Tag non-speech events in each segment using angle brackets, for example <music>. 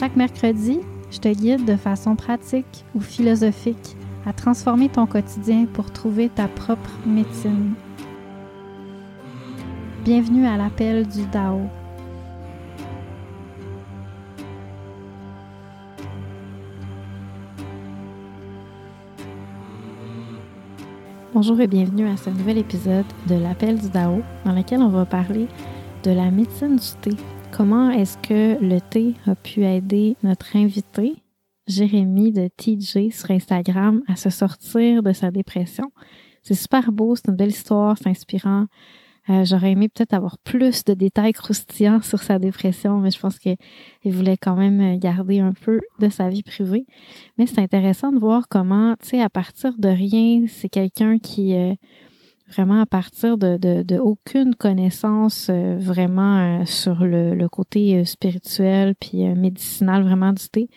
Chaque mercredi, je te guide de façon pratique ou philosophique à transformer ton quotidien pour trouver ta propre médecine. Bienvenue à l'appel du Dao. Bonjour et bienvenue à ce nouvel épisode de l'appel du Dao dans lequel on va parler de la médecine du thé. Comment est-ce que le thé a pu aider notre invité, Jérémy de TJ sur Instagram, à se sortir de sa dépression? C'est super beau, c'est une belle histoire, c'est inspirant. Euh, j'aurais aimé peut-être avoir plus de détails croustillants sur sa dépression, mais je pense qu'il voulait quand même garder un peu de sa vie privée. Mais c'est intéressant de voir comment, tu sais, à partir de rien, c'est quelqu'un qui, euh, vraiment à partir de, de, aucune connaissance euh, vraiment sur le, le côté spirituel puis médicinal vraiment du thé,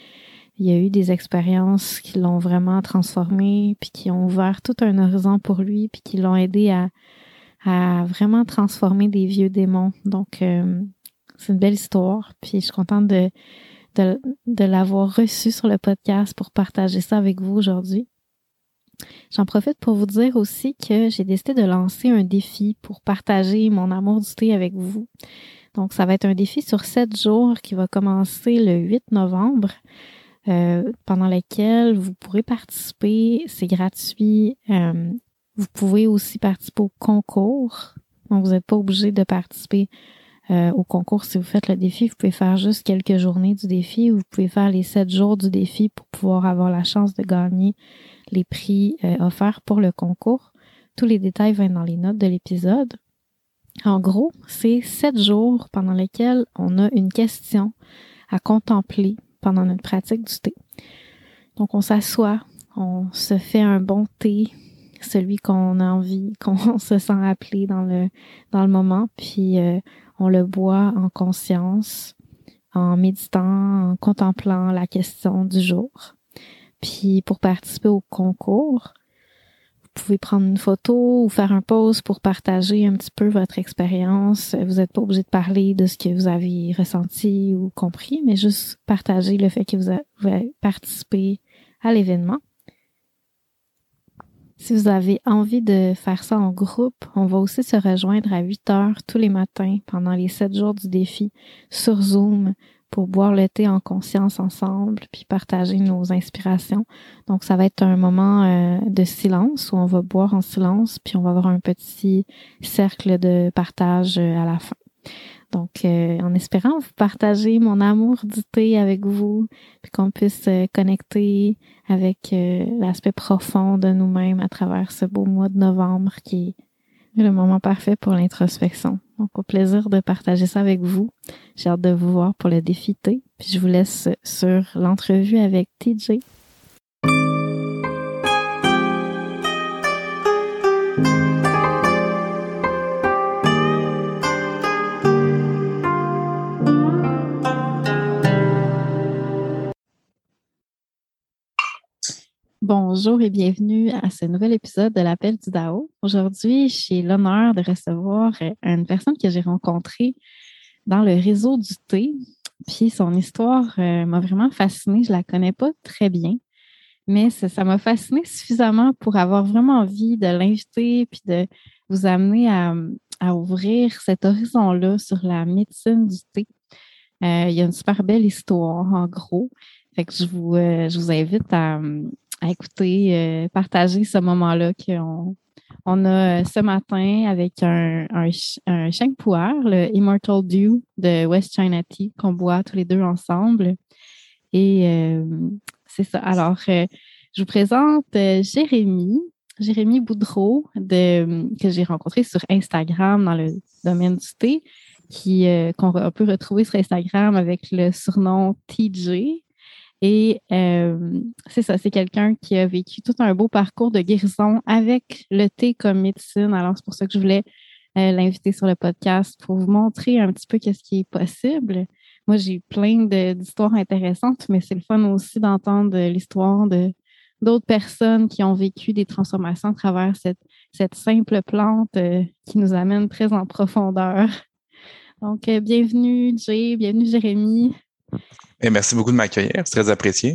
il y a eu des expériences qui l'ont vraiment transformé, puis qui ont ouvert tout un horizon pour lui, puis qui l'ont aidé à à vraiment transformer des vieux démons. Donc, euh, c'est une belle histoire. Puis, je suis contente de, de, de l'avoir reçu sur le podcast pour partager ça avec vous aujourd'hui. J'en profite pour vous dire aussi que j'ai décidé de lancer un défi pour partager mon amour du thé avec vous. Donc, ça va être un défi sur sept jours qui va commencer le 8 novembre, euh, pendant lequel vous pourrez participer. C'est gratuit. Euh, vous pouvez aussi participer au concours. Donc, vous n'êtes pas obligé de participer euh, au concours si vous faites le défi. Vous pouvez faire juste quelques journées du défi ou vous pouvez faire les sept jours du défi pour pouvoir avoir la chance de gagner les prix euh, offerts pour le concours. Tous les détails vont dans les notes de l'épisode. En gros, c'est sept jours pendant lesquels on a une question à contempler pendant notre pratique du thé. Donc, on s'assoit, on se fait un bon thé celui qu'on a envie, <laughs> qu'on se sent appelé dans le, dans le moment, puis euh, on le boit en conscience, en méditant, en contemplant la question du jour. Puis pour participer au concours, vous pouvez prendre une photo ou faire un pause pour partager un petit peu votre expérience. Vous n'êtes pas obligé de parler de ce que vous avez ressenti ou compris, mais juste partager le fait que vous avez participé à l'événement. Si vous avez envie de faire ça en groupe, on va aussi se rejoindre à 8 heures tous les matins pendant les 7 jours du défi sur Zoom pour boire le thé en conscience ensemble puis partager nos inspirations. Donc ça va être un moment euh, de silence où on va boire en silence puis on va avoir un petit cercle de partage euh, à la fin. Donc, euh, en espérant vous partager mon amour du thé avec vous, puis qu'on puisse connecter avec l'aspect profond de nous-mêmes à travers ce beau mois de novembre qui est le moment parfait pour l'introspection. Donc, au plaisir de partager ça avec vous. J'ai hâte de vous voir pour le défi thé. Puis je vous laisse sur l'entrevue avec TJ. Bonjour et bienvenue à ce nouvel épisode de l'Appel du DAO. Aujourd'hui, j'ai l'honneur de recevoir euh, une personne que j'ai rencontrée dans le réseau du thé. Puis son histoire euh, m'a vraiment fascinée. Je la connais pas très bien, mais ça m'a fascinée suffisamment pour avoir vraiment envie de l'inviter puis de vous amener à, ouvrir cet horizon-là sur la médecine du thé. il y a une super belle histoire, en gros. Fait que je vous invite à, à écouter, partager ce moment-là qu'on on a ce matin avec un, un, un le Immortal Dew de West China Tea, qu'on boit tous les deux ensemble. Et c'est ça. Alors, je vous présente Jérémy. Jérémy Boudreau, de, que j'ai rencontré sur Instagram dans le domaine du thé, euh, qu'on peut retrouver sur Instagram avec le surnom TJ. Et euh, c'est ça, c'est quelqu'un qui a vécu tout un beau parcours de guérison avec le thé comme médecine. Alors, c'est pour ça que je voulais euh, l'inviter sur le podcast pour vous montrer un petit peu qu'est-ce qui est possible. Moi, j'ai plein d'histoires intéressantes, mais c'est le fun aussi d'entendre l'histoire de d'autres personnes qui ont vécu des transformations à travers cette, cette simple plante euh, qui nous amène très en profondeur. Donc, bienvenue Jay, bienvenue Jérémy. Et merci beaucoup de m'accueillir, c'est très apprécié.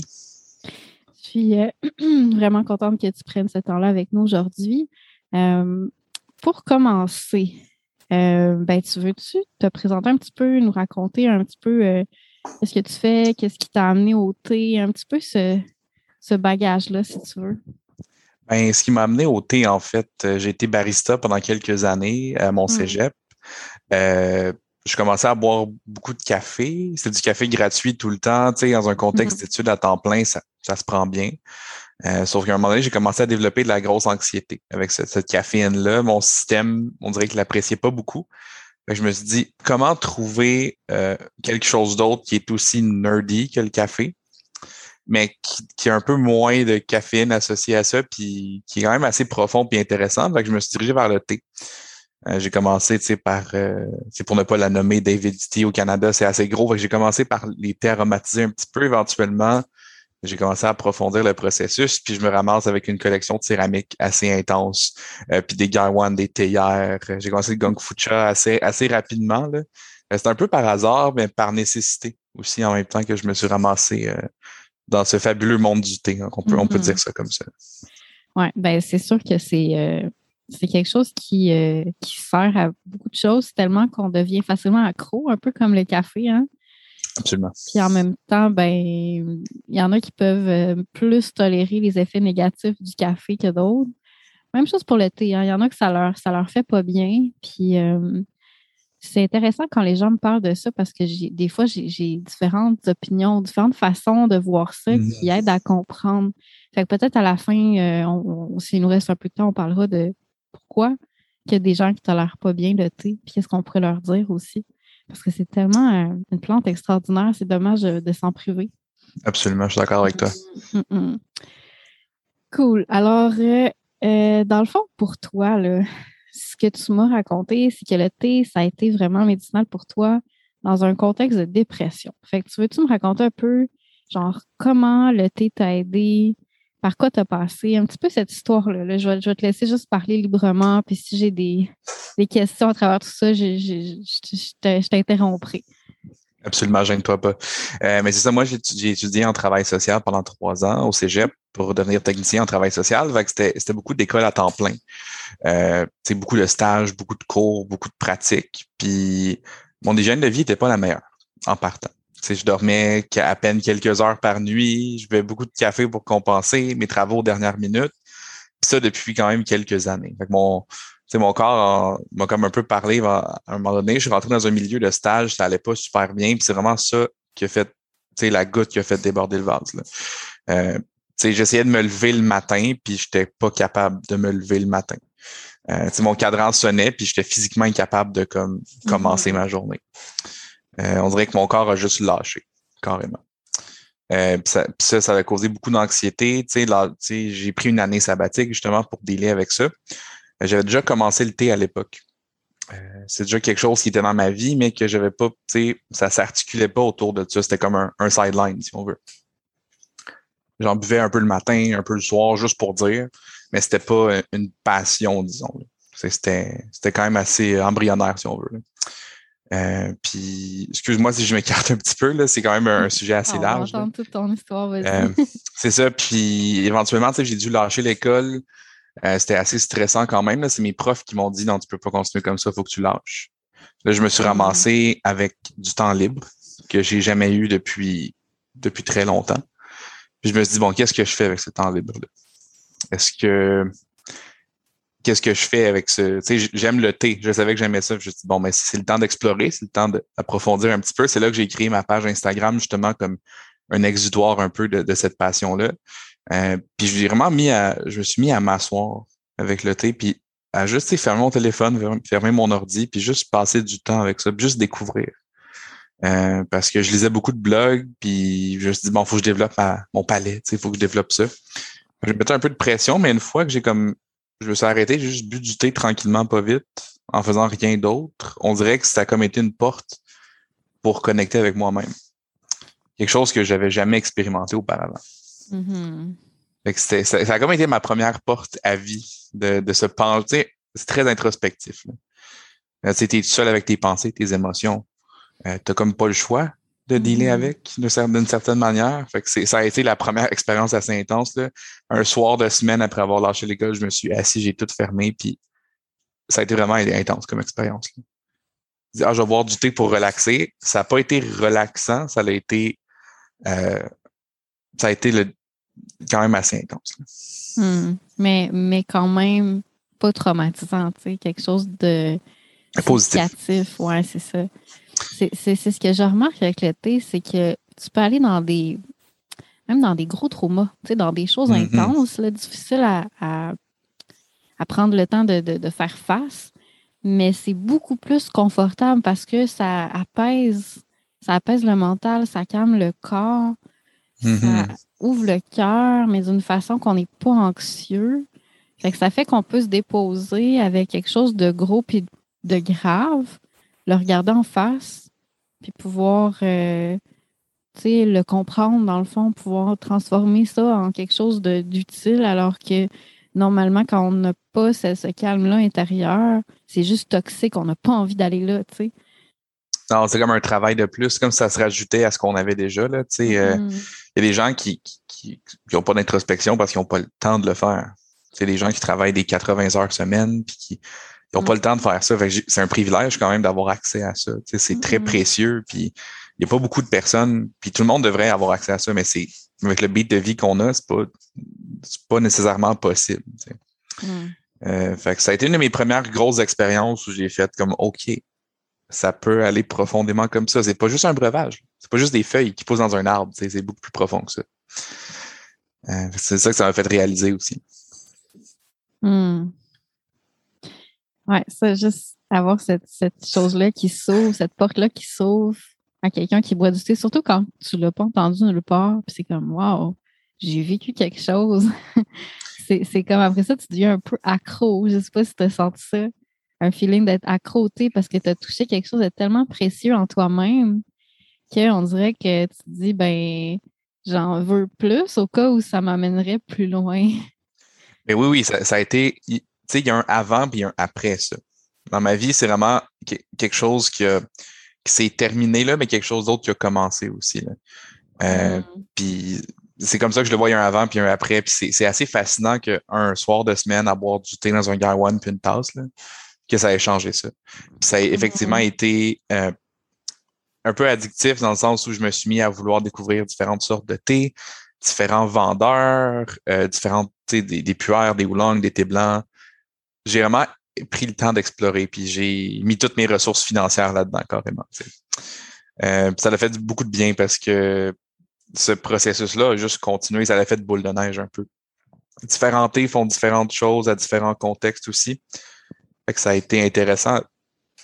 Je suis euh, <clears throat> vraiment contente que tu prennes ce temps-là avec nous aujourd'hui. pour commencer, ben, tu veux-tu te présenter un petit peu, nous raconter un petit peu qu'est-ce que tu fais, qu'est-ce qui t'a amené au thé, un petit peu ce, ce bagage-là, si tu veux? Ben, ce qui m'a amené au thé, en fait, euh, j'ai été barista pendant quelques années à mon hmm. cégep. Euh, je commençais à boire beaucoup de café. C'était du café gratuit tout le temps. Tu sais, dans un contexte hmm. d'études à temps plein, ça, se prend bien. Euh, sauf qu'à un moment donné, j'ai commencé à développer de la grosse anxiété avec cette, caféine-là. Mon système, on dirait qu'il l'appréciait pas beaucoup. je me suis dit, comment trouver quelque chose d'autre qui est aussi nerdy que le café? mais qui, a un peu moins de caféine associée à ça, puis qui est quand même assez profond puis intéressant. Fait que je me suis dirigé vers le thé. Euh, j'ai commencé, tu sais, par, euh, c'est pour ne pas la nommer, David Tea au Canada, c'est assez gros. J'ai commencé par les thés aromatisés un petit peu. Éventuellement, j'ai commencé à approfondir le processus, puis je me ramasse avec une collection de céramique assez intense, euh, puis des Gaiwan, des théières. J'ai commencé le Gong Fucha assez, assez rapidement. Là. C'est un peu par hasard, mais par nécessité aussi en même temps que je me suis ramassé dans ce fabuleux monde du thé. Hein, on, peut, on peut mm-hmm. dire ça comme ça. Oui, ben c'est sûr que c'est euh, c'est quelque chose qui, euh, qui sert à beaucoup de choses tellement qu'on devient facilement accro, un peu comme le café. Hein? Absolument. Puis en même temps, ben il y en a qui peuvent euh, plus tolérer les effets négatifs du café que d'autres. Même chose pour le thé. Hein. Il y en a que ça leur, ça leur fait pas bien. Puis c'est intéressant quand les gens me parlent de ça parce que des fois, j'ai différentes opinions, différentes façons de voir ça qui mmh. aident à comprendre. Fait que peut-être à la fin, euh, on, s'il nous reste un peu de temps, on parlera de pourquoi il y a des gens qui ne tolèrent pas bien le thé, puis qu'est-ce qu'on pourrait leur dire aussi? Parce que c'est tellement euh, une plante extraordinaire, c'est dommage de, s'en priver. Absolument, je suis d'accord avec toi. Mmh, mmh. Cool. Alors, euh, dans le fond, pour toi, là, ce que tu m'as raconté, c'est que le thé, ça a été vraiment médicinal pour toi dans un contexte de dépression. Fait que tu veux-tu me raconter un peu, genre, comment le thé t'a aidé, par quoi t'as passé, un petit peu cette histoire-là. Je, vais, te laisser juste parler librement, puis si j'ai des, questions à travers tout ça, je, je t'interromprai. Absolument, gêne-toi pas. Euh, mais c'est ça, moi, j'ai étudié en travail social pendant trois ans au cégep pour devenir technicien en travail social. C'était beaucoup d'écoles à temps plein. Euh, beaucoup de stages, beaucoup de cours, beaucoup de pratiques. Puis mon hygiène de vie n'était pas la meilleure en partant. Je dormais à peine quelques heures par nuit, je buvais beaucoup de café pour compenser mes travaux aux dernières minutes. Puis ça depuis quand même quelques années. Fait mon, mon corps m'a comme un peu parlé à un moment donné. Je suis rentré dans un milieu de stage, ça allait pas super bien. Puis c'est vraiment ça qui a fait, la goutte qui a fait déborder le vase. Là. Euh, j'essayais de me lever le matin, puis j'étais pas capable de me lever le matin. Euh, mon cadran sonnait, puis j'étais physiquement incapable de comme, commencer ma journée. Euh, on dirait que mon corps a juste lâché, carrément. Euh, ça, ça, a causé beaucoup d'anxiété. J'ai pris une année sabbatique justement pour dealer avec ça. J'avais déjà commencé le thé à l'époque. c'est déjà quelque chose qui était dans ma vie, mais que j'avais pas, ça s'articulait pas autour de ça. C'était comme un, sideline, si on veut. J'en buvais un peu le matin, un peu le soir, juste pour dire, mais c'était pas une passion, disons. C'était quand même assez embryonnaire, si on veut. Euh, puis, excuse-moi si je m'écarte <laughs> un petit peu, là, c'est quand même un, sujet assez on large. Va toute ton histoire, euh, c'est ça, puis éventuellement, j'ai dû lâcher l'école. Euh, c'était assez stressant quand même. C'est mes profs qui m'ont dit non, tu peux pas continuer comme ça, il faut que tu lâches. Là, je me suis mm-hmm. ramassé avec du temps libre que j'ai jamais eu depuis, depuis très longtemps. Puis je me suis dit, bon, qu'est-ce que je fais avec ce temps libre-là? Est-ce que qu'est-ce que je fais avec ce. Tu sais, j'aime le thé. Je savais que j'aimais ça. Je me suis dit, bon, mais c'est le temps d'explorer, c'est le temps d'approfondir un petit peu. C'est là que j'ai créé ma page Instagram, justement, comme un exutoire un peu de, cette passion-là. Euh, puis je vraiment mis à. Je me suis mis à m'asseoir avec le thé, puis à juste fermer mon téléphone, fermer mon ordi, puis juste passer du temps avec ça, juste découvrir. Euh, parce que je lisais beaucoup de blogs, puis je me suis dit, bon, faut que je développe mon palais, il faut que je développe ça. Je mettais un peu de pression, mais une fois que j'ai comme je me suis arrêté, j'ai juste bu du thé tranquillement, pas vite, en faisant rien d'autre. On dirait que ça a comme été une porte pour connecter avec moi-même. Quelque chose que j'avais jamais expérimenté auparavant. Mm-hmm. ça, a comme été ma première porte à vie de, de se penser. C'est très introspectif. Tu es seul avec tes pensées, tes émotions. Euh, tu n'as comme pas le choix de dealer mm-hmm. avec d'une certaine manière. Fait que ça a été la première expérience assez intense. Là. Un soir de semaine après avoir lâché l'école, je me suis assis, j'ai tout fermé, puis ça a été vraiment intense comme expérience. Ah, je vais boire du thé pour relaxer. Ça n'a pas été relaxant, ça a été euh, ça a été le, quand même assez intense. Hmm. Mais, mais quand même pas traumatisant, quelque chose de positif. Ouais, c'est ça. C'est ce que je remarque avec le thé, c'est que tu peux aller dans des. même dans des gros traumas, dans des choses mm-hmm. intenses, difficiles à, à, prendre le temps de, faire face. Mais c'est beaucoup plus confortable parce que ça apaise, ça apaise le mental, ça calme le corps, ça mm-hmm. ouvre le cœur, mais d'une façon qu'on n'est pas anxieux. Fait que ça fait qu'on peut se déposer avec quelque chose de gros et de grave le regarder en face, puis pouvoir euh, le comprendre, dans le fond, pouvoir transformer ça en quelque chose d'utile, alors que normalement, quand on n'a pas ce, calme-là intérieur, c'est juste toxique, on n'a pas envie d'aller là, tu sais. Non, c'est comme un travail de plus, comme ça se rajoutait à ce qu'on avait déjà. Là, euh, mm-hmm. Il y a des gens qui n'ont pas d'introspection parce qu'ils n'ont pas le temps de le faire. C'est des gens qui travaillent des 80 heures semaine, puis qui ils n'ont pas le temps de faire ça. C'est un privilège quand même d'avoir accès à ça. C'est très mm-hmm. précieux. Puis il n'y a pas beaucoup de personnes. Puis tout le monde devrait avoir accès à ça, mais c'est avec le beat de vie qu'on a, c'est pas pas nécessairement possible. Mm. Euh, fait que ça a été une de mes premières grosses expériences où j'ai fait comme OK, ça peut aller profondément comme ça. C'est pas juste un breuvage. C'est pas juste des feuilles qui poussent dans un arbre. C'est beaucoup plus profond que ça. Euh, c'est ça que ça m'a fait réaliser aussi. Mm. Oui, ça, juste avoir cette, cette chose-là qui s'ouvre, cette porte-là qui s'ouvre à quelqu'un qui boit du thé, surtout quand tu ne l'as pas entendu nulle part, puis c'est comme Wow, j'ai vécu quelque chose. <laughs> c'est comme après ça, tu deviens un peu accro. Je ne sais pas si tu as senti ça. Un feeling d'être accro parce que tu as touché quelque chose de tellement précieux en toi-même qu'on dirait que tu te dis ben j'en veux plus au cas où ça m'amènerait plus loin. Mais oui, oui, ça a été sais, il y a un avant puis un après ça. Dans ma vie, c'est vraiment quelque chose qui, s'est terminé là, mais quelque chose d'autre qui a commencé aussi. Là. Euh, mm. Puis c'est comme ça que je le vois, il y a un avant puis un après. Puis c'est assez fascinant qu'un soir de semaine à boire du thé dans un garwan puis une tasse, là, que ça ait changé ça. Puis ça a effectivement mm. été euh, un peu addictif dans le sens où je me suis mis à vouloir découvrir différentes sortes de thé, différents vendeurs, euh, différentes, des, des puères, des oolongs, des thés blancs, j'ai vraiment pris le temps d'explorer, puis j'ai mis toutes mes ressources financières là-dedans carrément. Euh, ça a fait beaucoup de bien parce que ce processus-là a juste continué, ça a fait de boule de neige un peu. Différents thés font différentes choses à différents contextes aussi. Fait que ça a été intéressant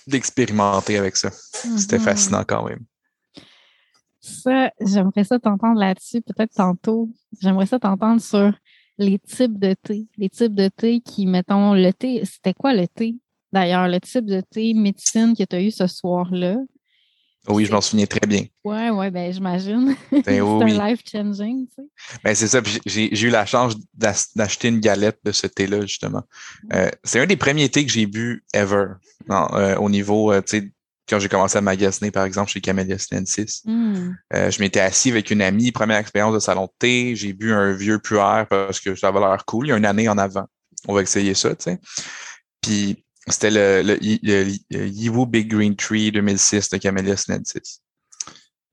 d'expérimenter avec ça. C'était mm-hmm. fascinant quand même. Ça, j'aimerais ça t'entendre là-dessus, peut-être tantôt. J'aimerais ça t'entendre sur les types de thé. Les types de thé qui, mettons, le thé, c'était quoi le thé? D'ailleurs, le type de thé médecine que tu as eu ce soir-là? Oui, je m'en souviens très bien. <laughs> Oui, oui, ben j'imagine. Ben c'est un life-changing, tu sais. Ben, c'est ça. J'ai eu la chance d'acheter une galette de ce thé-là, justement. Euh, c'est un des premiers thés que j'ai bu ever. Euh, au niveau, euh, tu sais, quand j'ai commencé à magasiner, par exemple, chez Camellia Stensis. Hmm. Euh, je m'étais assis avec une amie, première expérience de salon de thé. J'ai bu un vieux puer parce que ça avait l'air cool. Il y a une année en avant. On va essayer ça, tu sais. Puis c'était le, le, Yiwu Big Green Tree 2006 de Camellia Stensis.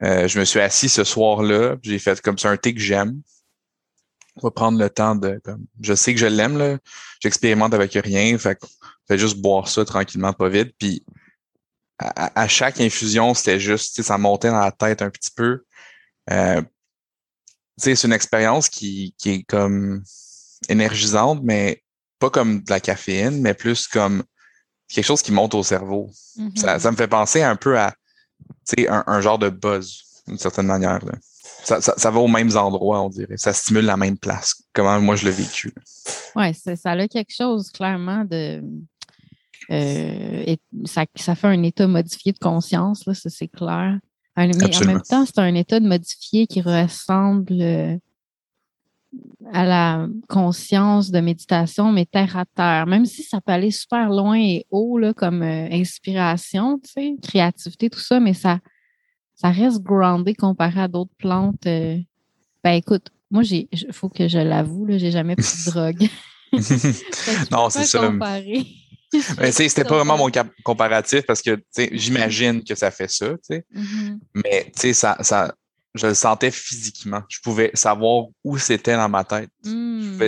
Euh, je me suis assis ce soir-là, j'ai fait comme ça un thé que j'aime. On va prendre le temps de. Comme, je sais que je l'aime, là. J'expérimente avec rien. Fait, fait juste boire ça tranquillement, pas vite. Puis à, chaque infusion, c'était juste, ça montait dans la tête un petit peu. Euh, c'est une expérience qui, qui est comme énergisante, mais pas comme de la caféine, mais plus comme quelque chose qui monte au cerveau. Mm-hmm. ça, ça, me fait penser un peu à un, un genre de buzz, d'une certaine manière. Là. Ça, ça, ça, va aux mêmes endroits, on dirait. Ça stimule la même place. Comment moi je l'ai vécu. Oui, ça a quelque chose clairement de. Euh, ça, ça, fait un état modifié de conscience, là, ça c'est clair. Mais en même temps, c'est un état de modifié qui ressemble euh, à la conscience de méditation, mais terre à terre. Même si ça peut aller super loin et haut, là, comme euh, inspiration, tu sais, créativité, tout ça, mais ça, ça reste groundé comparé à d'autres plantes. Euh. Ben écoute, moi, j'ai, faut que je l'avoue, j'ai jamais pris de <laughs> drogue. <laughs> <laughs> non, c'est ça. Comparer. <laughs> Mais c'était pas vraiment mon comparatif parce que j'imagine que ça fait ça, tu mm-hmm. mais ça, ça, je le sentais physiquement. Je pouvais savoir où c'était dans ma tête. Mm.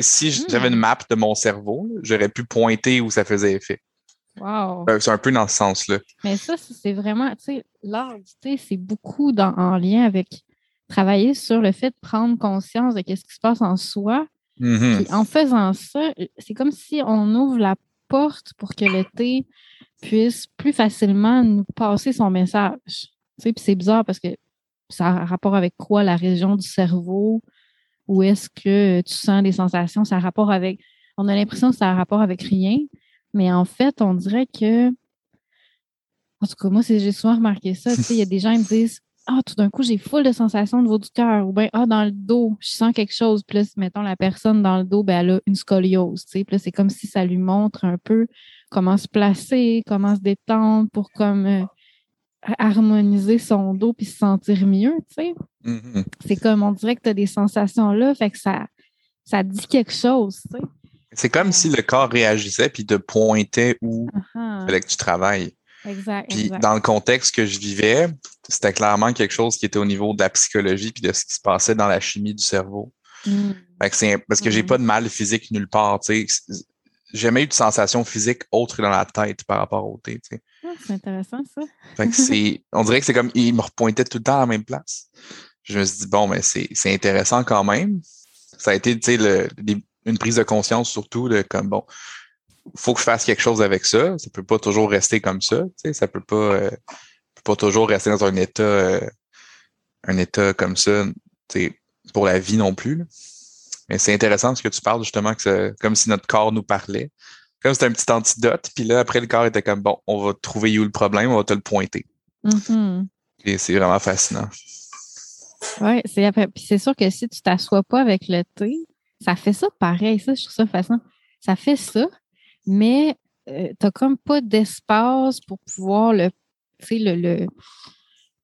si j'avais une mm. map de mon cerveau, j'aurais pu pointer où ça faisait effet. Wow. C'est un peu dans ce sens-là. Mais ça, c'est vraiment, tu sais, l'art c'est beaucoup en lien avec travailler sur le fait de prendre conscience de ce qui se passe en soi. Mm-hmm. en faisant ça, c'est comme si on ouvre la porte pour que le thé puisse plus facilement nous passer son message. Puis c'est bizarre parce que ça a rapport avec quoi la région du cerveau? Où est-ce que tu sens des sensations? Ça a rapport avec. On a l'impression que ça a rapport avec rien, mais en fait, on dirait que. En tout cas, moi, j'ai souvent remarqué ça. Il y a des gens qui me <laughs> disent Ah, tout d'un coup, j'ai full de sensations au niveau du cœur. Ou bien, ah, dans le dos, je sens quelque chose. Puis là, mettons, la personne dans le dos, ben, elle a une scoliose. Puis là, c'est comme si ça lui montre un peu comment se placer, comment se détendre pour comme. Euh, harmoniser son dos puis se sentir mieux, tu sais. Mm-hmm. C'est comme on dirait que tu as des sensations là, fait que ça, ça dit quelque chose, tu sais. C'est comme si le corps réagissait puis te pointait où il fallait que tu travailles. Exact. Puis dans le contexte que je vivais, c'était clairement quelque chose qui était au niveau de la psychologie puis de ce qui se passait dans la chimie du cerveau. Mm. Fait que c'est parce que j'ai Mm. pas de mal physique nulle part. J'ai jamais eu de sensation physique autre que dans la tête par rapport au thé. Ah, c'est intéressant, ça. Fait que c'est, <laughs> on dirait que c'est comme, il me repointait tout le temps à la même place. Je me suis dit, bon, mais c'est, c'est intéressant quand même. Ça a été, le, une prise de conscience surtout de comme, bon, faut que je fasse quelque chose avec ça. Ça peut pas toujours rester comme ça. Tu sais, ça peut pas, euh, peut pas toujours rester dans un état, euh, un état comme ça, tu sais, pour la vie non plus. Là. Mais c'est intéressant ce que tu parles justement, que c'est comme si notre corps nous parlait. Comme c'était un petit antidote, puis là, après, le corps était comme, bon, on va trouver où le problème, on va te le pointer. Mm-hmm. Et c'est vraiment fascinant. Oui, c'est c'est sûr que si tu t'assois pas avec le thé, ça fait ça pareil. Ça, je trouve ça fascinant. Ça fait ça, mais euh, tu n'as comme pas d'espace pour pouvoir le, le, le,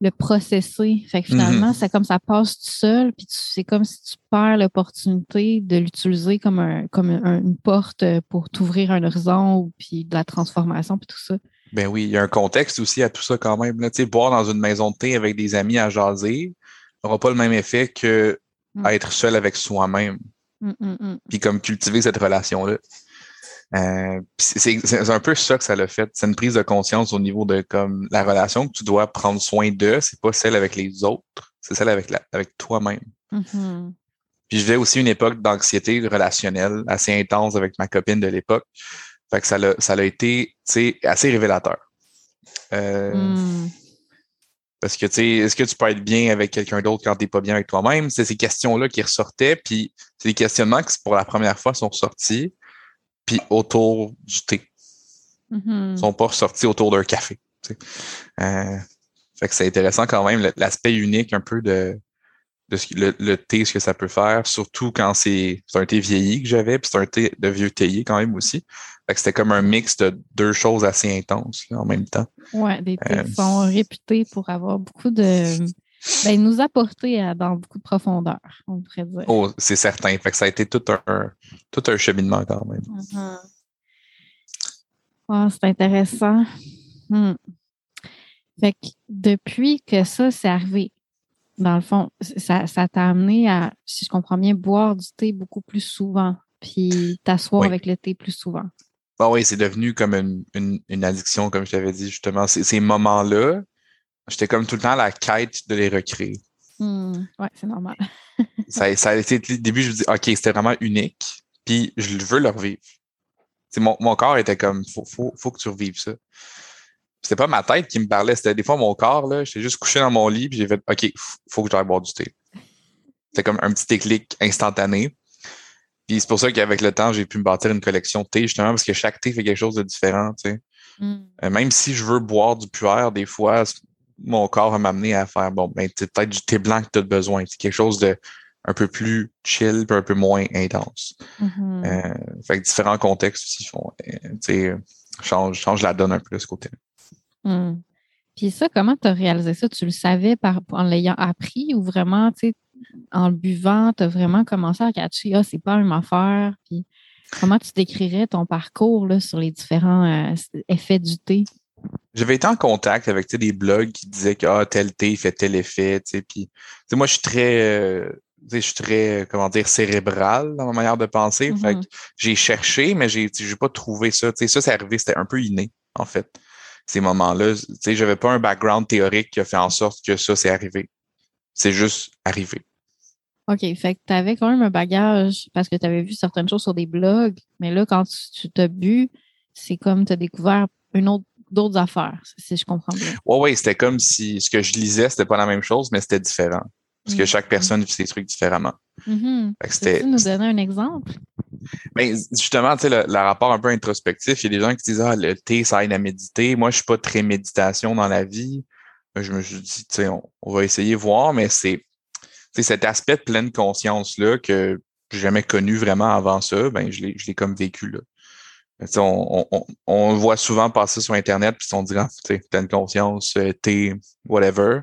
le processer. Fait que finalement, Mm-hmm. c'est comme ça passe tout seul, puis c'est comme si tu perds l'opportunité de l'utiliser comme, un, comme un- une porte pour t'ouvrir un horizon, ou puis de la transformation, puis tout ça. Ben oui, il y a un contexte aussi à tout ça quand même. Là. Boire dans une maison de thé avec des amis à jaser n'aura pas le même effet que Mm. être seul avec soi-même, hum, hum. puis comme cultiver cette relation-là. Euh, c'est un peu ça que ça l'a fait. C'est une prise de conscience au niveau de comme la relation que tu dois prendre soin de, c'est pas celle avec les autres, c'est celle avec la, avec toi-même. Mhm. Puis je vivais aussi une époque d'anxiété relationnelle assez intense avec ma copine de l'époque. Fait que ça l'a, ça l'a été, assez révélateur. Euh, Hum. Parce que, tu sais, est-ce que tu peux être bien avec quelqu'un d'autre quand t'es pas bien avec toi-même? C'est ces questions-là qui ressortaient, puis c'est des questionnements qui, pour la première fois, sont ressortis, puis autour du thé. Mhm. Ils sont pas ressortis autour d'un café. Euh, fait que c'est intéressant quand même, l'aspect unique un peu de, de ce, le, le thé, ce que ça peut faire, surtout quand c'est c'est un thé vieilli que j'avais, puis c'est un thé de vieux théier quand même aussi. Fait que c'était comme un mix de deux choses assez intenses là, en même temps. Ouais, des thés Euh, sont réputés pour avoir beaucoup de. Ben, nous apporter à- dans beaucoup de profondeur, on pourrait dire. Oh, c'est certain. Fait que ça a été tout un, tout un cheminement quand même. Mhm. Ah, c'est intéressant. Hmm. Fait que depuis que ça s'est arrivé, dans le fond, ça, ça t'a amené à, si je comprends bien, boire du thé beaucoup plus souvent, puis t'asseoir avec le thé plus souvent. Bon, oui, c'est devenu comme une, une, addiction, comme je t'avais dit, justement. Ces moments-là, j'étais comme tout le temps à la quête de les recréer. Hmm, oui, c'est normal. <laughs> ça, ça, a été, au début, je me dis, OK, c'était vraiment unique, puis je veux le revivre. mon, mon corps était comme, faut, faut, faut que tu revives ça. C'était pas ma tête qui me parlait, c'était des fois mon corps, là. J'étais juste couché dans mon lit, puis j'ai fait, OK, faut que j'aille boire du thé. C'était comme un petit déclic instantané. Puis c'est pour ça qu'avec le temps, j'ai pu me bâtir une collection de thé, justement, parce que chaque thé fait quelque chose de différent, tu sais. Hmm. Euh, même si je veux boire du puer, des fois, mon corps va m'amener à faire, bon, ben, c'est peut-être du thé blanc que tu as besoin. C'est quelque chose de un peu plus chill, un peu moins intense. Euh, fait que différents contextes aussi font, euh, tu sais, change, change la donne un peu de ce côté-là. Hmm. Puis ça, comment tu as réalisé ça? Tu le savais par, en l'ayant appris ou vraiment, tu sais, en le buvant, tu as vraiment commencé à catcher, ah, c'est pas une affaire. Puis comment tu décrirais ton parcours là, sur les différents euh, effets du thé? J'avais été en contact avec des blogs qui disaient que ah, tel thé fait tel effet. Puis, moi, je suis très, euh, je suis très, comment dire, cérébral dans ma manière de penser. Mm-hmm. j'ai cherché, mais j'ai n'ai pas trouvé ça. ça, c'est arrivé, c'était un peu inné, en fait ces moments-là. Tu sais, j'avais pas un background théorique qui a fait en sorte que ça, c'est arrivé. C'est juste arrivé. OK. Fait que tu avais quand même un bagage parce que tu avais vu certaines choses sur des blogs, mais là, quand tu t'as bu, c'est comme tu as découvert une autre d'autres affaires, si je comprends bien. Oui, oui, c'était comme si ce que je lisais, c'était pas la même chose, mais c'était différent. Parce que mm. chaque personne vit ses trucs différemment. Mm -hmm. tu nous donner un exemple? Ben, justement, tu sais, le, rapport un peu introspectif, il y a des gens qui disent Ah, le thé, ça aide à méditer. Moi, je suis pas très méditation dans la vie. Je me suis dit, tu sais, on, va essayer de voir, mais c'est cet aspect de pleine conscience-là que j'ai jamais connu vraiment avant ça, ben, je l'ai comme vécu là. On, on, on, voit souvent passer sur Internet, puis on dit, pleine conscience, euh, thé, whatever.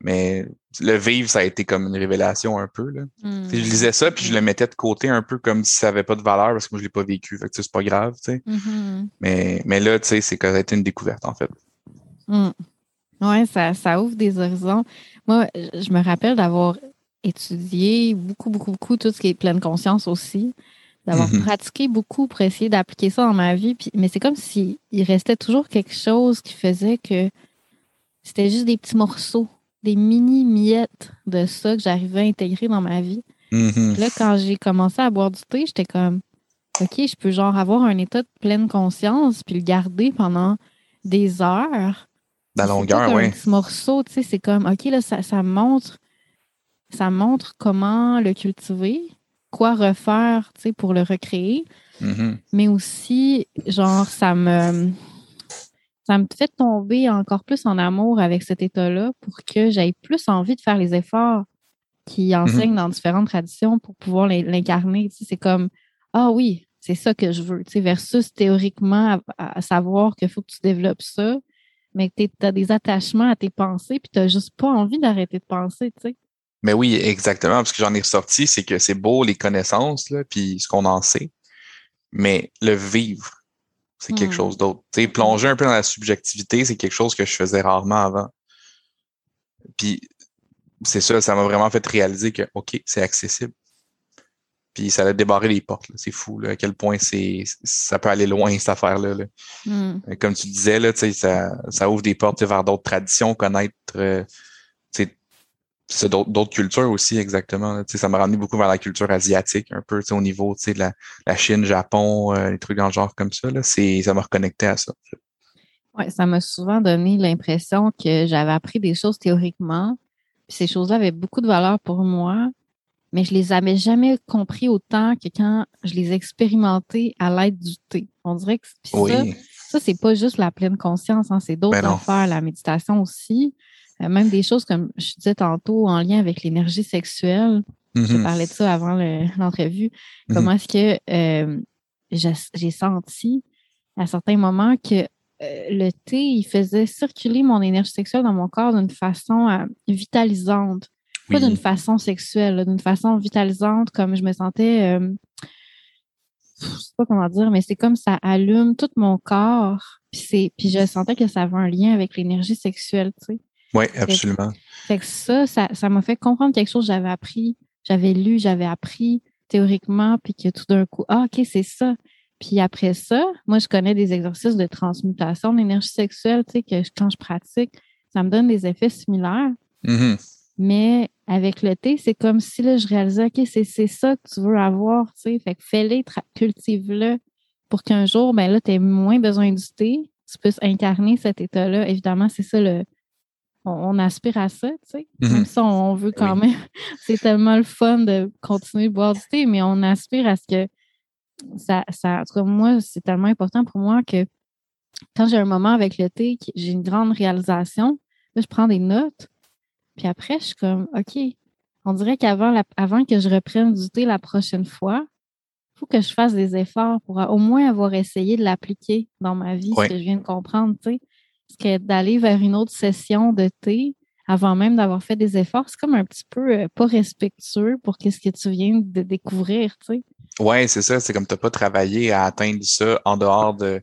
Mais le vivre, ça a été comme une révélation un peu. Là. Je hmm. lisais ça, puis je le mettais de côté un peu comme si ça n'avait pas de valeur parce que moi, je ne l'ai pas vécu. Fait que c'est pas grave. Mm-hmm. mais, mais là, tu sais, c'est que ça a été une découverte, en fait. Mm. Oui, ça, ça ouvre des horizons. Moi, je me rappelle d'avoir étudié beaucoup, beaucoup, beaucoup tout ce qui est pleine conscience aussi, d'avoir mm-hmm. pratiqué beaucoup pour essayer d'appliquer ça dans ma vie. Puis, mais c'est comme s'il restait toujours quelque chose qui faisait que c'était juste des petits morceaux des mini miettes de ça que j'arrivais à intégrer dans ma vie. Mm-hmm. Là, quand j'ai commencé à boire du thé, j'étais comme, OK, je peux genre avoir un état de pleine conscience puis le garder pendant des heures. La longueur, oui. Un petit morceau, tu sais, c'est comme, OK, là, ça, ça, montre, ça montre comment le cultiver, quoi refaire, tu sais, pour le recréer. Mm-hmm. Mais aussi, genre, ça me ça me fait tomber encore plus en amour avec cet état-là pour que j'aie plus envie de faire les efforts qui mm-hmm. enseignent dans différentes traditions pour pouvoir l'incarner. c'est comme Ah oui, c'est ça que je veux. versus théoriquement à, savoir qu'il faut que tu développes ça, mais que tu as des attachements à tes pensées, puis tu n'as juste pas envie d'arrêter de penser. sais. Mais oui, exactement. Parce que j'en ai ressorti, c'est que c'est beau les connaissances, là, puis ce qu'on en sait. Mais le vivre, c'est quelque hmm. chose d'autre. plonger un peu dans la subjectivité, c'est quelque chose que je faisais rarement avant. Puis c'est ça, ça m'a vraiment fait réaliser que, OK, c'est accessible. Puis ça a débarré les portes. C'est fou à quel point c'est ça peut aller loin, cette affaire-là. Hmm. Comme tu disais, là, ça, ça ouvre des portes vers d'autres traditions, connaître euh, c'est d'autres cultures aussi, exactement. ça m'a ramené beaucoup vers la culture asiatique, un peu au niveau de la, la Chine, Japon, euh, les trucs dans le genre comme ça. Là, ça m'a reconnecté à ça. Oui, ça m'a souvent donné l'impression que j'avais appris des choses théoriquement. Puis ces choses-là avaient beaucoup de valeur pour moi, mais je les avais jamais compris autant que quand je les expérimentais à l'aide du thé. On dirait que ça, ça c'est pas juste la pleine conscience, hein, c'est d'autres ben affaires, la méditation aussi. Euh, même des choses comme je disais tantôt en lien avec l'énergie sexuelle. Je mm-hmm. parlais de ça avant l'entrevue. Mm-hmm. Comment est-ce que euh, j'ai senti à certains moments que euh, le thé, il faisait circuler mon énergie sexuelle dans mon corps d'une façon vitalisante. Pas d'une façon sexuelle, d'une façon vitalisante, comme je me sentais, je sais pas comment dire, mais c'est comme ça allume tout mon corps. Puis, puis je sentais que ça avait un lien avec l'énergie sexuelle, tu sais. Oui, absolument. Fait que ça, ça m'a fait comprendre quelque chose que j'avais appris, j'avais lu, j'avais appris théoriquement, puis que tout d'un coup, ah, OK, c'est ça. Puis après ça, moi, je connais des exercices de transmutation d'énergie sexuelle, tu sais, que quand je pratique, ça me donne des effets similaires. Mm-hmm. Mais avec le thé, c'est comme si là, je réalisais, OK, c'est ça que tu veux avoir, tu sais. Fait que fais-le, cultive-le pour qu'un jour, ben là, tu aies moins besoin du thé. Tu puisses incarner cet état-là. Évidemment, c'est ça le. On, aspire à ça, tu sais. Mm-hmm. Même ça, on veut quand même. <laughs> c'est tellement le fun de continuer de boire du thé, mais on aspire à ce que ça, ça, en tout cas, moi, c'est tellement important pour moi que quand j'ai un moment avec le thé, j'ai une grande réalisation, là, je prends des notes, puis après, je suis comme, OK, on dirait qu'avant avant que je reprenne du thé la prochaine fois, il faut que je fasse des efforts pour au moins avoir essayé de l'appliquer dans ma vie, ce que je viens de comprendre, tu sais. Parce que d'aller vers une autre session de thé avant même d'avoir fait des efforts, c'est comme un petit peu euh, pas respectueux pour qu'est-ce que tu viens de découvrir, tu sais. Oui, c'est ça. C'est comme tu n'as pas travaillé à atteindre ça en dehors de,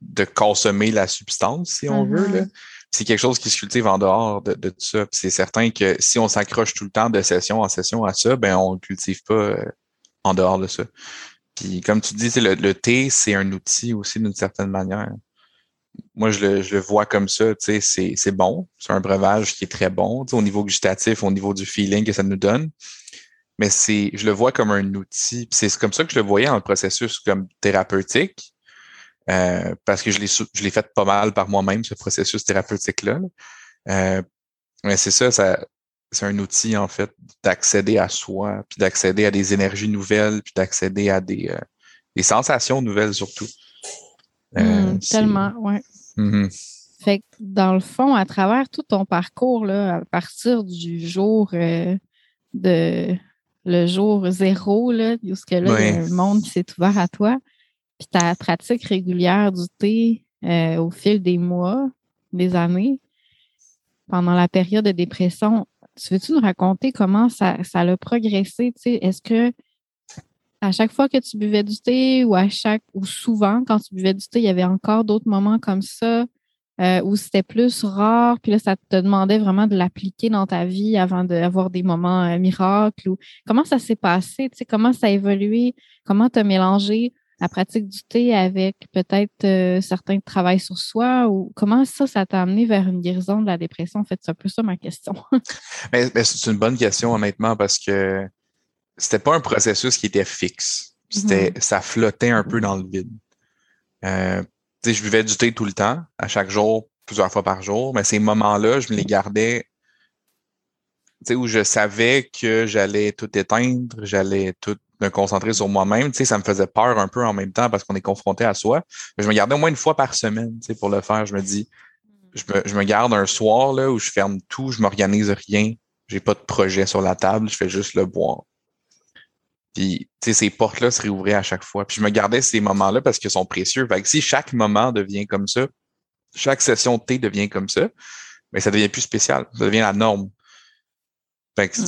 de consommer la substance, si on veut. Là. Mm-hmm. C'est quelque chose qui se cultive en dehors de, de ça. C'est certain que si on s'accroche tout le temps de session en session à ça, ben on ne cultive pas euh, en dehors de ça. Puis comme tu dis, le, le thé, c'est un outil aussi d'une certaine manière. Moi, je le, je le vois comme ça, c'est, c'est bon. C'est un breuvage qui est très bon au niveau gustatif, au niveau du feeling que ça nous donne mais c'est, je le vois comme un outil. C'est comme ça que je le voyais dans le processus comme thérapeutique, euh, parce que je l'ai, je l'ai fait pas mal par moi-même, ce processus thérapeutique-là. Euh, mais c'est ça, ça, c'est un outil, en fait, d'accéder à soi, puis d'accéder à des énergies nouvelles, puis d'accéder à des, euh, des sensations nouvelles surtout. Mmh, tellement, oui. Mm-hmm. Fait que dans le fond, à travers tout ton parcours, là, à partir du jour de le jour zéro, là, jusque là, il y a un monde qui s'est ouvert à toi. Puis ta pratique régulière du thé euh, au fil des mois, des années, pendant la période de dépression, tu veux-tu nous raconter comment ça, ça a progressé? Est-ce que à chaque fois que tu buvais du thé ou à chaque ou souvent quand tu buvais du thé, il y avait encore d'autres moments comme ça? euh, où c'était plus rare, puis là, ça te demandait vraiment de l'appliquer dans ta vie avant d'avoir des moments euh, miracles? Ou comment ça s'est passé? Tu sais, comment ça a évolué? Comment tu as mélangé la pratique du thé avec peut-être euh, certains travail sur soi? Ou comment ça, ça t'a amené vers une guérison de la dépression? En fait, c'est un peu ça ma question. mais, <laughs> c'est une bonne question, honnêtement, parce que c'était pas un processus qui était fixe. C'était, mm-hmm. Ça flottait un peu dans le vide. Euh, je buvais du thé tout le temps, à chaque jour, plusieurs fois par jour, mais ces moments-là, je me les gardais où je savais que j'allais tout éteindre, j'allais tout me concentrer sur moi-même. Ça me faisait peur un peu en même temps parce qu'on est confronté à soi. je me gardais au moins une fois par semaine pour le faire. Je me dis, je me, je me garde un soir là, où je ferme tout, je m'organise rien, j'ai pas de projet sur la table, je fais juste le boire. Puis, tu sais, ces portes-là se réouvraient à chaque fois. Puis, je me gardais ces moments-là parce qu'ils sont précieux. Fait que si chaque moment devient comme ça, chaque session de thé devient comme ça, mais ben, ça devient plus spécial. Ça devient la norme. Fait que hmm.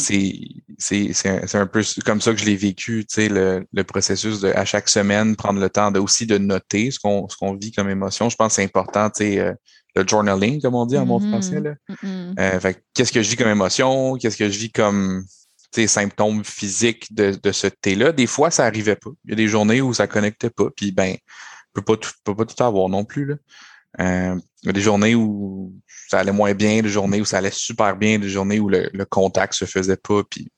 c'est, c'est, un, peu comme ça que je l'ai vécu, tu sais, le, le, processus de à chaque semaine, prendre le temps de aussi de noter ce qu'on, ce qu'on vit comme émotion. Je pense que c'est important, tu sais, euh, le journaling, comme on dit en bon mm-hmm. français. Là. Mm-hmm. Euh, fait qu'est-ce que je vis comme émotion? Qu'est-ce que je vis comme symptômes physiques de, de ce thé-là. Des fois, ça arrivait pas. Il y a des journées où ça connectait pas. Puis ben, pas tout, peut pas tout avoir non plus. Là. Euh, il y a des journées où ça allait moins bien, des journées où ça allait super bien, des journées où le, le contact se faisait pas. Puis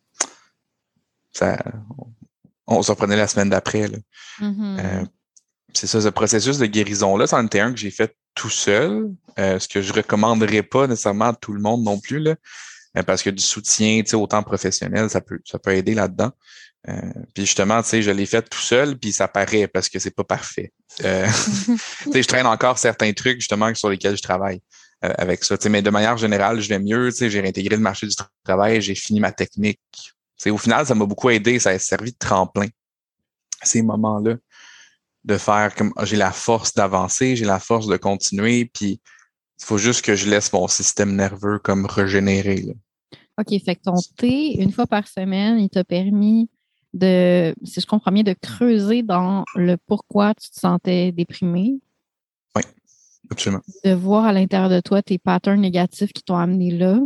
ça, on, se reprenait la semaine d'après. Mm-hmm. Euh, c'est ça, ce processus de guérison-là, c'en était un que j'ai fait tout seul, euh, ce que je recommanderais pas nécessairement à tout le monde non plus. Là. Euh, parce que du soutien, tu sais, autant professionnel, ça peut, ça peut aider là-dedans. Euh, puis justement, tu sais, je l'ai fait tout seul, puis ça paraît parce que c'est pas parfait. Euh, <laughs> tu sais, je traîne encore certains trucs justement sur lesquels je travaille avec ça. Tu sais, mais de manière générale, je vais mieux. Tu sais, j'ai réintégré le marché du travail, j'ai fini ma technique. Tu sais, au final, ça m'a beaucoup aidé, ça a servi de tremplin. Ces moments-là, de faire comme ah, j'ai la force d'avancer, j'ai la force de continuer, puis il faut juste que je laisse mon système nerveux comme régénérer. Là. OK, fait que ton thé, une fois par semaine, il t'a permis de, si je comprends bien, de creuser dans le pourquoi tu te sentais déprimé. Oui. Absolument. De voir à l'intérieur de toi tes patterns négatifs qui t'ont amené là.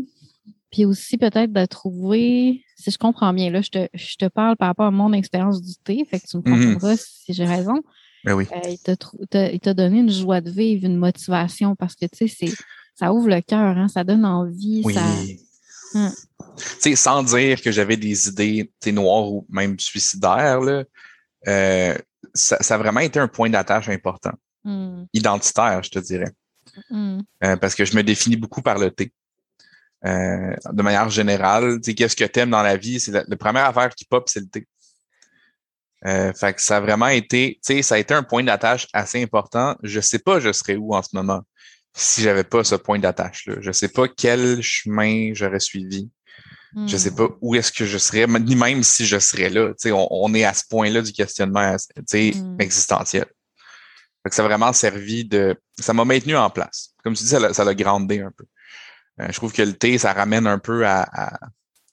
Puis aussi peut-être de trouver, si je comprends bien, là, je te, je te parle par rapport à mon expérience du thé, fait que tu me Mhm. comprendras si j'ai raison. Ben oui. Euh, il t'a donné une joie de vivre, une motivation parce que tu sais, ça ouvre le cœur, hein, ça donne envie, Oui. ça. Sais, sans dire que j'avais des idées noires ou même suicidaires, là, euh, ça, ça a vraiment été un point d'attache important. Hum, Identitaire, je te dirais. hum, Euh, parce que je me définis beaucoup par le thé. Euh, de manière générale, qu'est-ce que t'aimes dans la vie? C'est la, la première affaire qui pop, c'est le thé. Euh, fait que ça a vraiment été, ça a été un point d'attache assez important. Je sais pas je serais où en ce moment si j'avais pas ce point d'attache-là. Je sais pas quel chemin j'aurais suivi. Je sais hum. pas où est-ce que je serais, ni même si je serais là. Tu sais, on, on est à ce point-là du questionnement tu sais, Mm. existentiel. Fait que ça a vraiment servi de. Ça m'a maintenu en place. Comme tu dis, ça l'a grandé un peu. Euh, je trouve que le thé, ça ramène un peu à, à, tu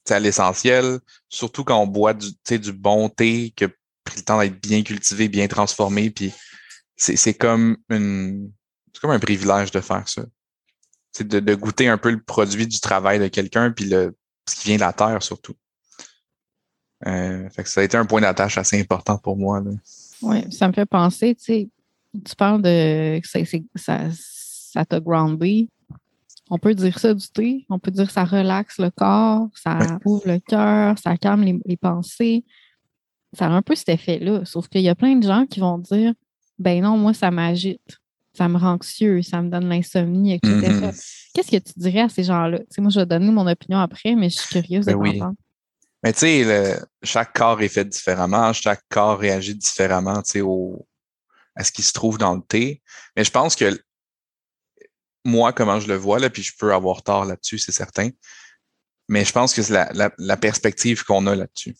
sais, à l'essentiel, surtout quand on boit du, tu sais, du bon thé qui a pris le temps d'être bien cultivé, bien transformé. Puis c'est c'est comme une. C'est comme un privilège de faire ça. C'est de, de goûter un peu le produit du travail de quelqu'un, puis le, ce qui vient de la terre surtout. Euh, fait que ça a été un point d'attache assez important pour moi. Oui, ça me fait penser, tu sais, tu parles de c'est- ça ça t'a groundé. On peut dire ça du thé, on peut dire que ça relaxe le corps, ça Ouais. ouvre le cœur, ça calme les, les pensées. Ça a un peu cet effet-là. Sauf qu'il y a plein de gens qui vont dire Ben non, moi, ça m'agite, ça me rend anxieux, ça me donne l'insomnie, etc. Mhm. Qu'est-ce que tu dirais à ces gens-là? Moi, je vais donner mon opinion après, mais je suis curieuse de Ben oui. Mais tu sais, chaque corps est fait différemment, chaque corps réagit différemment, tu sais, au, à ce qui se trouve dans le thé. Mais je pense que moi, comment je le vois, là, puis je peux avoir tort là-dessus, c'est certain. Mais je pense que c'est la, la, la perspective qu'on a là-dessus.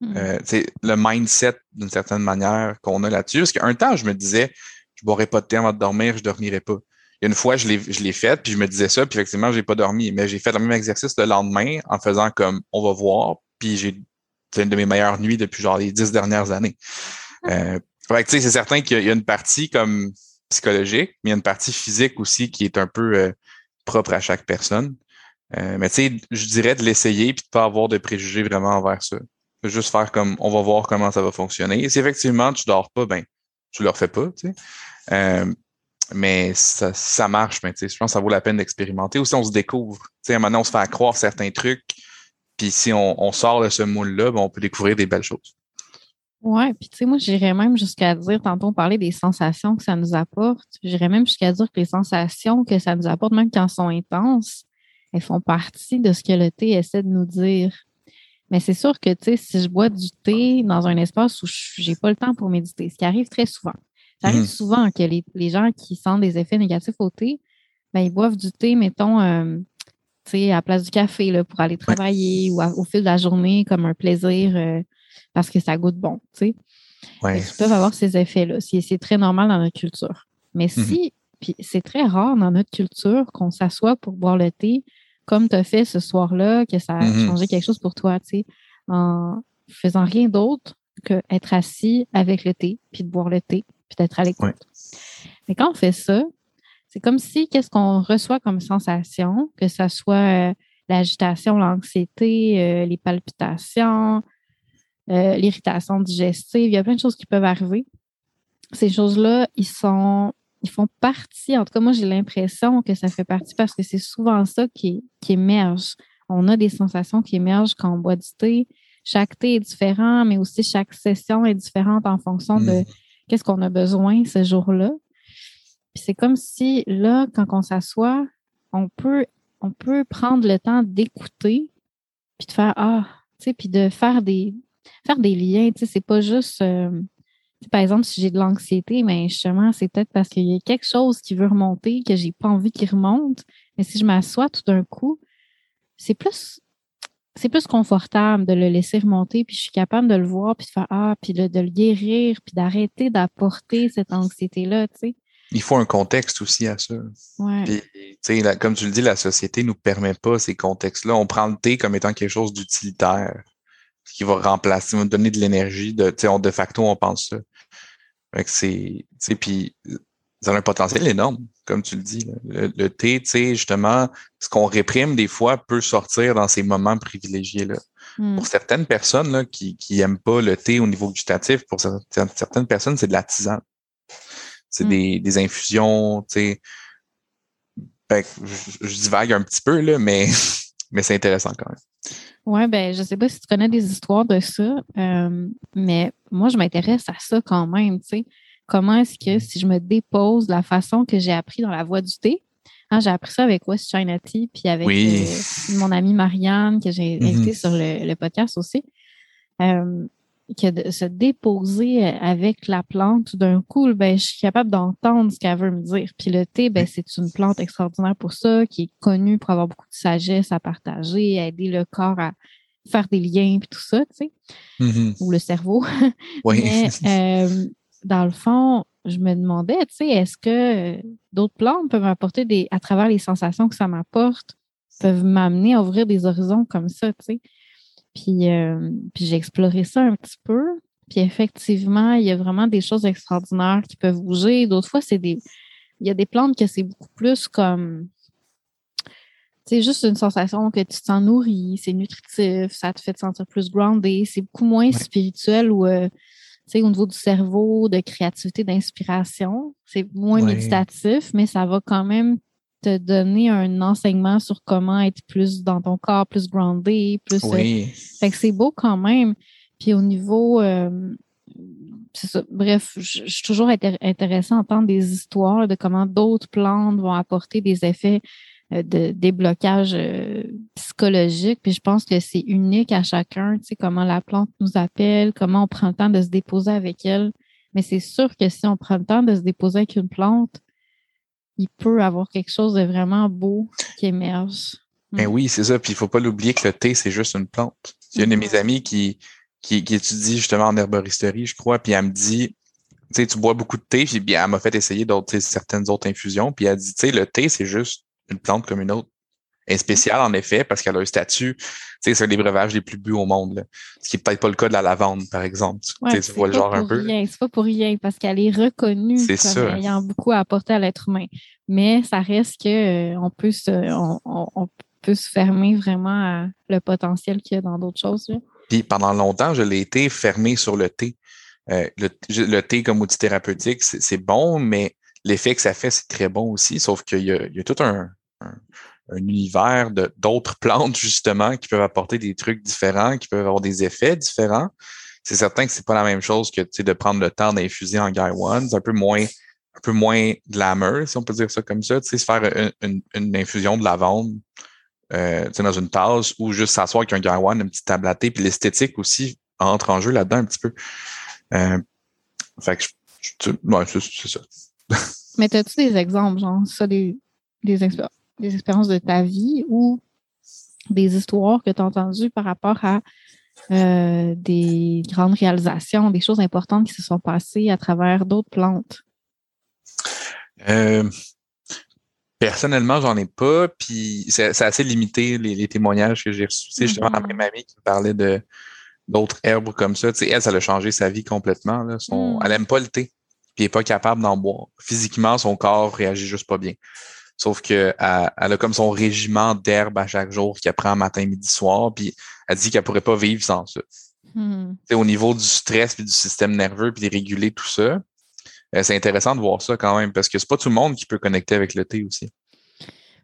Mhm. Euh, le mindset, d'une certaine manière, qu'on a là-dessus. Parce qu'un temps, je me disais, je boirais pas de thé avant de dormir, je dormirais pas. Une fois, je l'ai, fait, puis je me disais ça, puis effectivement, j'ai pas dormi. Mais j'ai fait le même exercice le lendemain en faisant comme on va voir, puis j'ai c'est une de mes meilleures nuits depuis genre les dix dernières années. Euh, fait que, tu sais, c'est certain qu'il y a- une partie comme psychologique, mais il y a une partie physique aussi qui est un peu euh, propre à chaque personne. Euh, mais tu sais, je dirais de l'essayer puis de pas avoir de préjugés vraiment envers ça. Juste faire comme on va voir comment ça va fonctionner. Et si effectivement tu dors pas, ben tu le refais pas, tu sais. Euh, mais ça, marche, mais tu sais, je pense que ça vaut la peine d'expérimenter. Aussi, on se découvre. Tu sais, maintenant, on se fait à croire certains trucs. Puis si on, sort de ce moule-là, ben, on peut découvrir des belles choses. Ouais, puis tu sais, moi, j'irais même jusqu'à dire, tantôt, on parlait des sensations que ça nous apporte. J'irais même jusqu'à dire que les sensations que ça nous apporte, même quand elles sont intenses, elles font partie de ce que le thé essaie de nous dire. Mais c'est sûr que, tu sais, si je bois du thé dans un espace où je- j'ai pas le temps pour méditer, ce qui arrive très souvent. Ça arrive Mhm. souvent que les, les gens qui sentent des effets négatifs au thé, ben, ils boivent du thé, mettons, euh, tu sais, à la place du café, là, pour aller travailler ou à- au fil de la journée comme un plaisir euh, parce que ça goûte bon, tu sais. Ouais. Qu'ils peuvent avoir ces effets-là. C'est c'est très normal dans notre culture. Mais si, puis c'est très rare dans notre culture qu'on s'assoit pour boire le thé, comme tu as fait ce soir-là, que ça a Mhm. changé quelque chose pour toi, tu sais, en faisant rien d'autre que être assis avec le thé, puis de boire le thé, puis d'être à l'écoute. Ouais. Mais quand on fait ça, c'est comme si, qu'est-ce qu'on reçoit comme sensation, que ce soit euh, l'agitation, l'anxiété, euh, les palpitations, euh, l'irritation digestive, il y a plein de choses qui peuvent arriver. Ces choses-là, ils sont, ils font partie, en tout cas, moi, j'ai l'impression que ça fait partie parce que c'est souvent ça qui, qui émerge. On a des sensations qui émergent quand on boit du thé. Chaque thé est différent, mais aussi chaque session est différente en fonction de Mhm. qu'est-ce qu'on a besoin ce jour-là. Puis c'est comme si là, quand on s'assoit, on peut, on peut prendre le temps d'écouter, puis de faire ah, tu sais, puis de faire des, faire des liens. Tu sais, c'est pas juste, euh, par exemple, si j'ai de l'anxiété, mais justement, c'est peut-être parce qu'il y a quelque chose qui veut remonter que j'ai pas envie qu'il remonte. Mais si je m'assois tout d'un coup, c'est plus c'est plus confortable de le laisser remonter, puis je suis capable de le voir, puis de faire Ah, puis de, de le guérir, puis d'arrêter d'apporter cette anxiété-là, tu sais. Il faut un contexte aussi à ça. Ouais. Puis, tu sais, la- comme tu le dis, la société nous permet pas ces contextes-là. On prend le thé comme étant quelque chose d'utilitaire, qui va remplacer, va donner de l'énergie. De, de facto, on pense ça. Fait que c'est, tu sais, puis ça a un potentiel énorme, comme tu le dis. Le, thé, tu sais, justement, ce qu'on réprime des fois peut sortir dans ces moments privilégiés-là. Hmm. Pour certaines personnes là, qui n'aiment pas le thé au niveau gustatif, pour certaines personnes, c'est de la tisane. C'est hmm. des, des, infusions, tu sais. je, je divague un petit peu, là, mais, <laughs> mais c'est intéressant quand même. Oui, ben, je sais pas si tu connais des histoires de ça, euh, mais moi, je m'intéresse à ça quand même, tu sais. Comment est-ce que si je me dépose la façon que j'ai appris dans la voie du thé, hein, j'ai appris ça avec West China Tea, puis avec euh, mon amie Marianne, que j'ai mm-hmm. invitée sur le, podcast aussi. Euh, que de se déposer avec la plante, tout d'un coup, ben, je suis capable d'entendre ce qu'elle veut me dire. Puis le thé, ben, c'est une plante extraordinaire pour ça, qui est connue pour avoir beaucoup de sagesse à partager, à aider le corps à faire des liens, puis tout ça, tu sais, mm-hmm. ou le cerveau. Oui. <laughs> Mais, euh, dans le fond, je me demandais, tu sais, est-ce que d'autres plantes peuvent m'apporter des, à travers les sensations que ça m'apporte, peuvent m'amener à ouvrir des horizons comme ça, tu sais? Puis, euh, puis j'ai exploré ça un petit peu. Puis effectivement, il y a vraiment des choses extraordinaires qui peuvent bouger. D'autres fois, c'est des. Il y a des plantes que c'est beaucoup plus comme. C'est juste une sensation que tu te sens nourri, c'est nutritif, ça te fait te sentir plus groundé. C'est beaucoup moins spirituel ou euh, sais, au niveau du cerveau, de créativité, d'inspiration. C'est moins méditatif, mais ça va quand même te donner un enseignement sur comment être plus dans ton corps, plus groundé, plus. Euh, oui. fait que c'est beau quand même. Puis au niveau. Euh, c'est ça. Bref, je, suis toujours intéressée à entendre des histoires de comment d'autres plantes vont apporter des effets euh, de déblocage psychologique. Puis je pense que c'est unique à chacun, tu sais, comment la plante nous appelle, comment on prend le temps de se déposer avec elle. Mais c'est sûr que si on prend le temps de se déposer avec une plante, il peut avoir quelque chose de vraiment beau qui émerge. Ben oui, c'est ça. Puis il faut pas l'oublier que le thé, c'est juste une plante. Il y a une de mes amies qui, qui, étudie justement en herboristerie, je crois, puis elle me dit, tu sais, tu bois beaucoup de thé, puis bien, elle m'a fait essayer d'autres, certaines autres infusions, puis elle dit, tu sais, le thé, c'est juste une plante comme une autre. Est spéciale, en effet, parce qu'elle a un statut, c'est un des breuvages les plus bu au monde, ce qui n'est peut-être pas le cas de la lavande, par exemple. tu vois le genre un peu. C'est pas pour rien, parce qu'elle est reconnue comme ayant beaucoup à apporter à l'être humain mais ça reste que euh, on peut se, on, peut se fermer vraiment à le potentiel qu'il y a dans d'autres choses. Puis pendant longtemps, je l'ai été fermé sur le thé. Euh, le, thé comme outil thérapeutique, c'est bon, mais l'effet que ça fait, c'est très bon aussi, sauf qu'il y, y, a tout un, un, univers d'autres plantes, justement, qui peuvent apporter des trucs différents, qui peuvent avoir des effets différents. C'est certain que c'est pas la même chose que de prendre le temps d'infuser en Guy One. C'est un peu moins un peu moins glamour, si on peut dire ça comme ça, tu sais, se faire une, infusion de lavande euh, dans une tasse ou juste s'asseoir avec un garouane, une petite table à puis l'esthétique aussi entre en jeu là-dedans un petit peu. Euh, fait que, ouais, c'est ça. Mais as-tu des exemples, genre, ça, des, des, des expériences de ta vie ou des histoires que tu as entendues par rapport à euh, des grandes réalisations, des choses importantes qui se sont passées à travers d'autres plantes? Euh, personnellement, j'en ai pas, puis c'est assez limité les, témoignages que j'ai reçus. C'est justement la même amie qui me parlait de d'autres herbes comme ça. elle, ça a changé sa vie complètement. Là. Son, mm. Elle aime pas le thé, puis elle est pas capable d'en boire. Physiquement, son corps réagit juste pas bien. Sauf que elle, a comme son régiment d'herbes à chaque jour qu'elle prend matin, midi, soir, puis elle dit qu'elle pourrait pas vivre sans ça. Mm. Au niveau du stress puis du système nerveux, puis de réguler tout ça, euh, c'est intéressant de voir ça quand même, parce que c'est pas tout le monde qui peut connecter avec le thé aussi.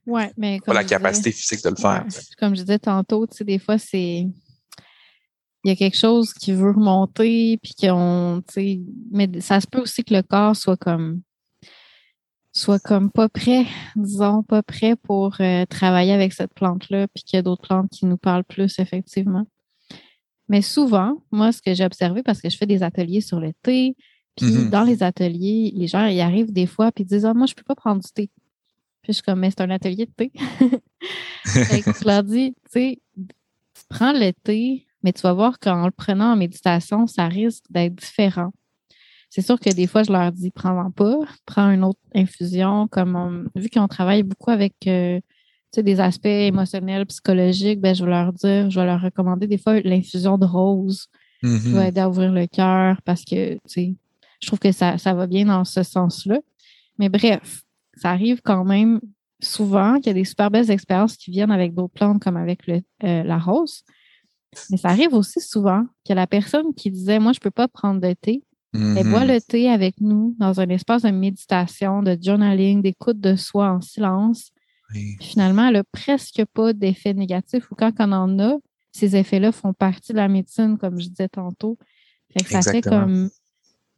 Oui, mais. Pas la capacité physique de le faire. Comme je disais tantôt, tu sais, des fois, c'est. Il y a quelque chose qui veut remonter, puis qu'on. Mais ça se peut aussi que le corps soit comme soit comme pas prêt, disons, pas prêt pour euh, travailler avec cette plante-là, puis qu'il y a d'autres plantes qui nous parlent plus, effectivement. Mais souvent, moi, ce que j'ai observé, parce que je fais des ateliers sur le thé, puis mm-hmm. dans les ateliers, les gens, ils arrivent des fois puis ils disent Ah, moi, je peux pas prendre du thé. Puis je suis comme, mais c'est un atelier de thé. <laughs> je leur dis, tu sais, prends le thé, mais tu vas voir qu'en le prenant en méditation, ça risque d'être différent. C'est sûr que des fois, je leur dis, prends-en pas, prends une autre infusion. Comme vu qu'on travaille beaucoup avec euh, des aspects émotionnels, psychologiques, ben, je vais leur dire, je vais leur recommander des fois l'infusion de rose qui mm-hmm. va aider à ouvrir le cœur parce que, je trouve que ça, ça va bien dans ce sens-là. Mais bref, ça arrive quand même souvent qu'il y a des super belles expériences qui viennent avec d'autres plantes, comme avec le, euh, la rose. Mais ça arrive aussi souvent que la personne qui disait Moi, je ne peux pas prendre de thé, elle boit Mhm. le thé avec nous dans un espace de méditation, de journaling, d'écoute de soi en silence. Oui. Finalement, elle n'a presque pas d'effets négatifs ou quand on en a, ces effets-là font partie de la médecine, comme je disais tantôt. Fait que ça fait comme.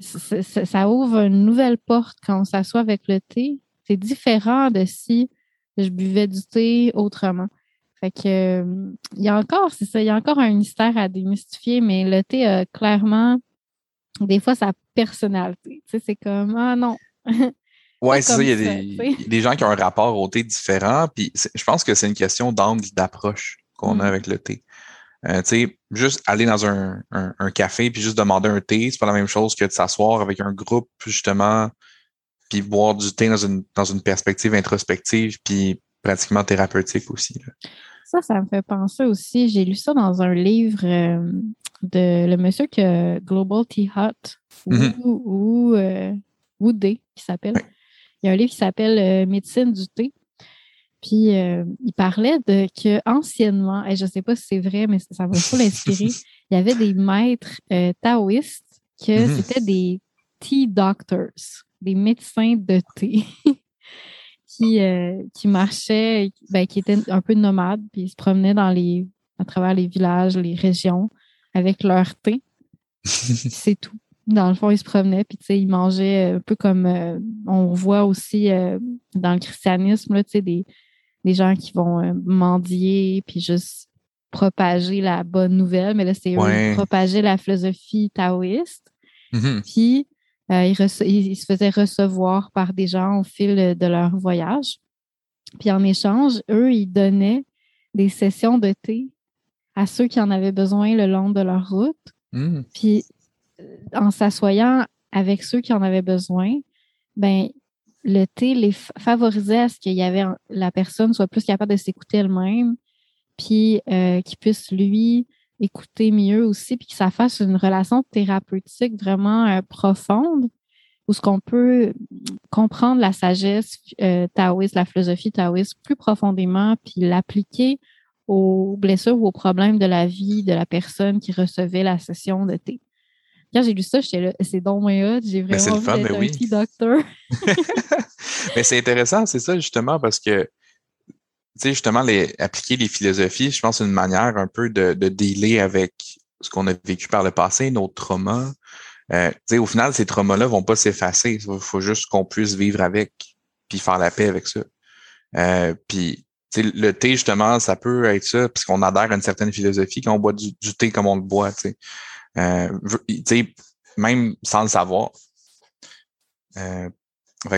Ça ouvre une nouvelle porte quand on s'assoit avec le thé. C'est différent de si je buvais du thé autrement. Fait que euh, il y a encore, c'est ça, il y a encore un mystère à démystifier, mais le thé a clairement des fois sa personnalité. Tu sais, c'est comme Ah non. Pas c'est ça. Il y a des, gens qui ont un rapport au thé différent. Puis je pense que c'est une question d'angle d'approche qu'on Mm. a avec le thé. Euh, tu sais, juste aller dans un, un, un café puis juste demander un thé, c'est pas la même chose que de s'asseoir avec un groupe, justement, puis boire du thé dans une, dans une perspective introspective, puis pratiquement thérapeutique aussi. là. Ça, ça me fait penser aussi. J'ai lu ça dans un livre euh, de le monsieur que Global Tea Hut ou, Mhm. ou euh, Woodé, qui s'appelle. Il y a un livre qui s'appelle euh, Médecine du thé. Puis il parlait de que anciennement, et je ne sais pas si c'est vrai, mais ça, m'a beaucoup inspiré, <laughs> il y avait des maîtres taoïstes que Mhm. c'était des tea doctors, des médecins de thé. <laughs> qui, euh, qui marchaient, ben, qui étaient un peu nomades, puis ils se promenaient dans les, à travers les villages, les régions, avec leur thé. <laughs> C'est tout. Dans le fond, ils se promenaient, puis ils mangeaient un peu comme euh, on voit aussi euh, dans le christianisme, là, des, des gens qui vont euh, mendier, puis juste propager la bonne nouvelle. Mais là, c'est Ouais. propageaient la philosophie taoïste. Mhm. Puis, euh, ils, se faisaient recevoir par des gens au fil de leur voyage. Puis, en échange, eux, ils donnaient des sessions de thé à ceux qui en avaient besoin le long de leur route. Mhm. Puis, euh, en s'assoyant avec ceux qui en avaient besoin, ben le thé les favorisait à ce qu'il y avait la personne soit plus capable de s'écouter elle-même, puis euh, qu'il puisse lui écouter mieux aussi, puis que ça fasse une relation thérapeutique vraiment euh, profonde, où ce qu'on peut comprendre la sagesse euh, taoïste, la philosophie taoïste plus profondément, puis l'appliquer aux blessures ou aux problèmes de la vie de la personne qui recevait la session de thé. Quand j'ai lu ça, j'étais là, c'est donc hot, j'ai c'est vraiment envie mais un oui. tea doctor. <laughs> Mais c'est intéressant, c'est ça justement, parce que, tu sais, justement, les, appliquer les philosophies, je pense, c'est une manière un peu de, de dealer avec ce qu'on a vécu par le passé, nos traumas. Euh, tu sais, au final, ces traumas-là vont pas s'effacer. Il faut juste qu'on puisse vivre avec, puis faire la paix avec ça. Euh, puis, tu sais, le thé, justement, ça peut être ça, puisqu'on adhère à une certaine philosophie quand on boit du, thé comme on le boit, tu sais. Euh, même sans le savoir. Euh,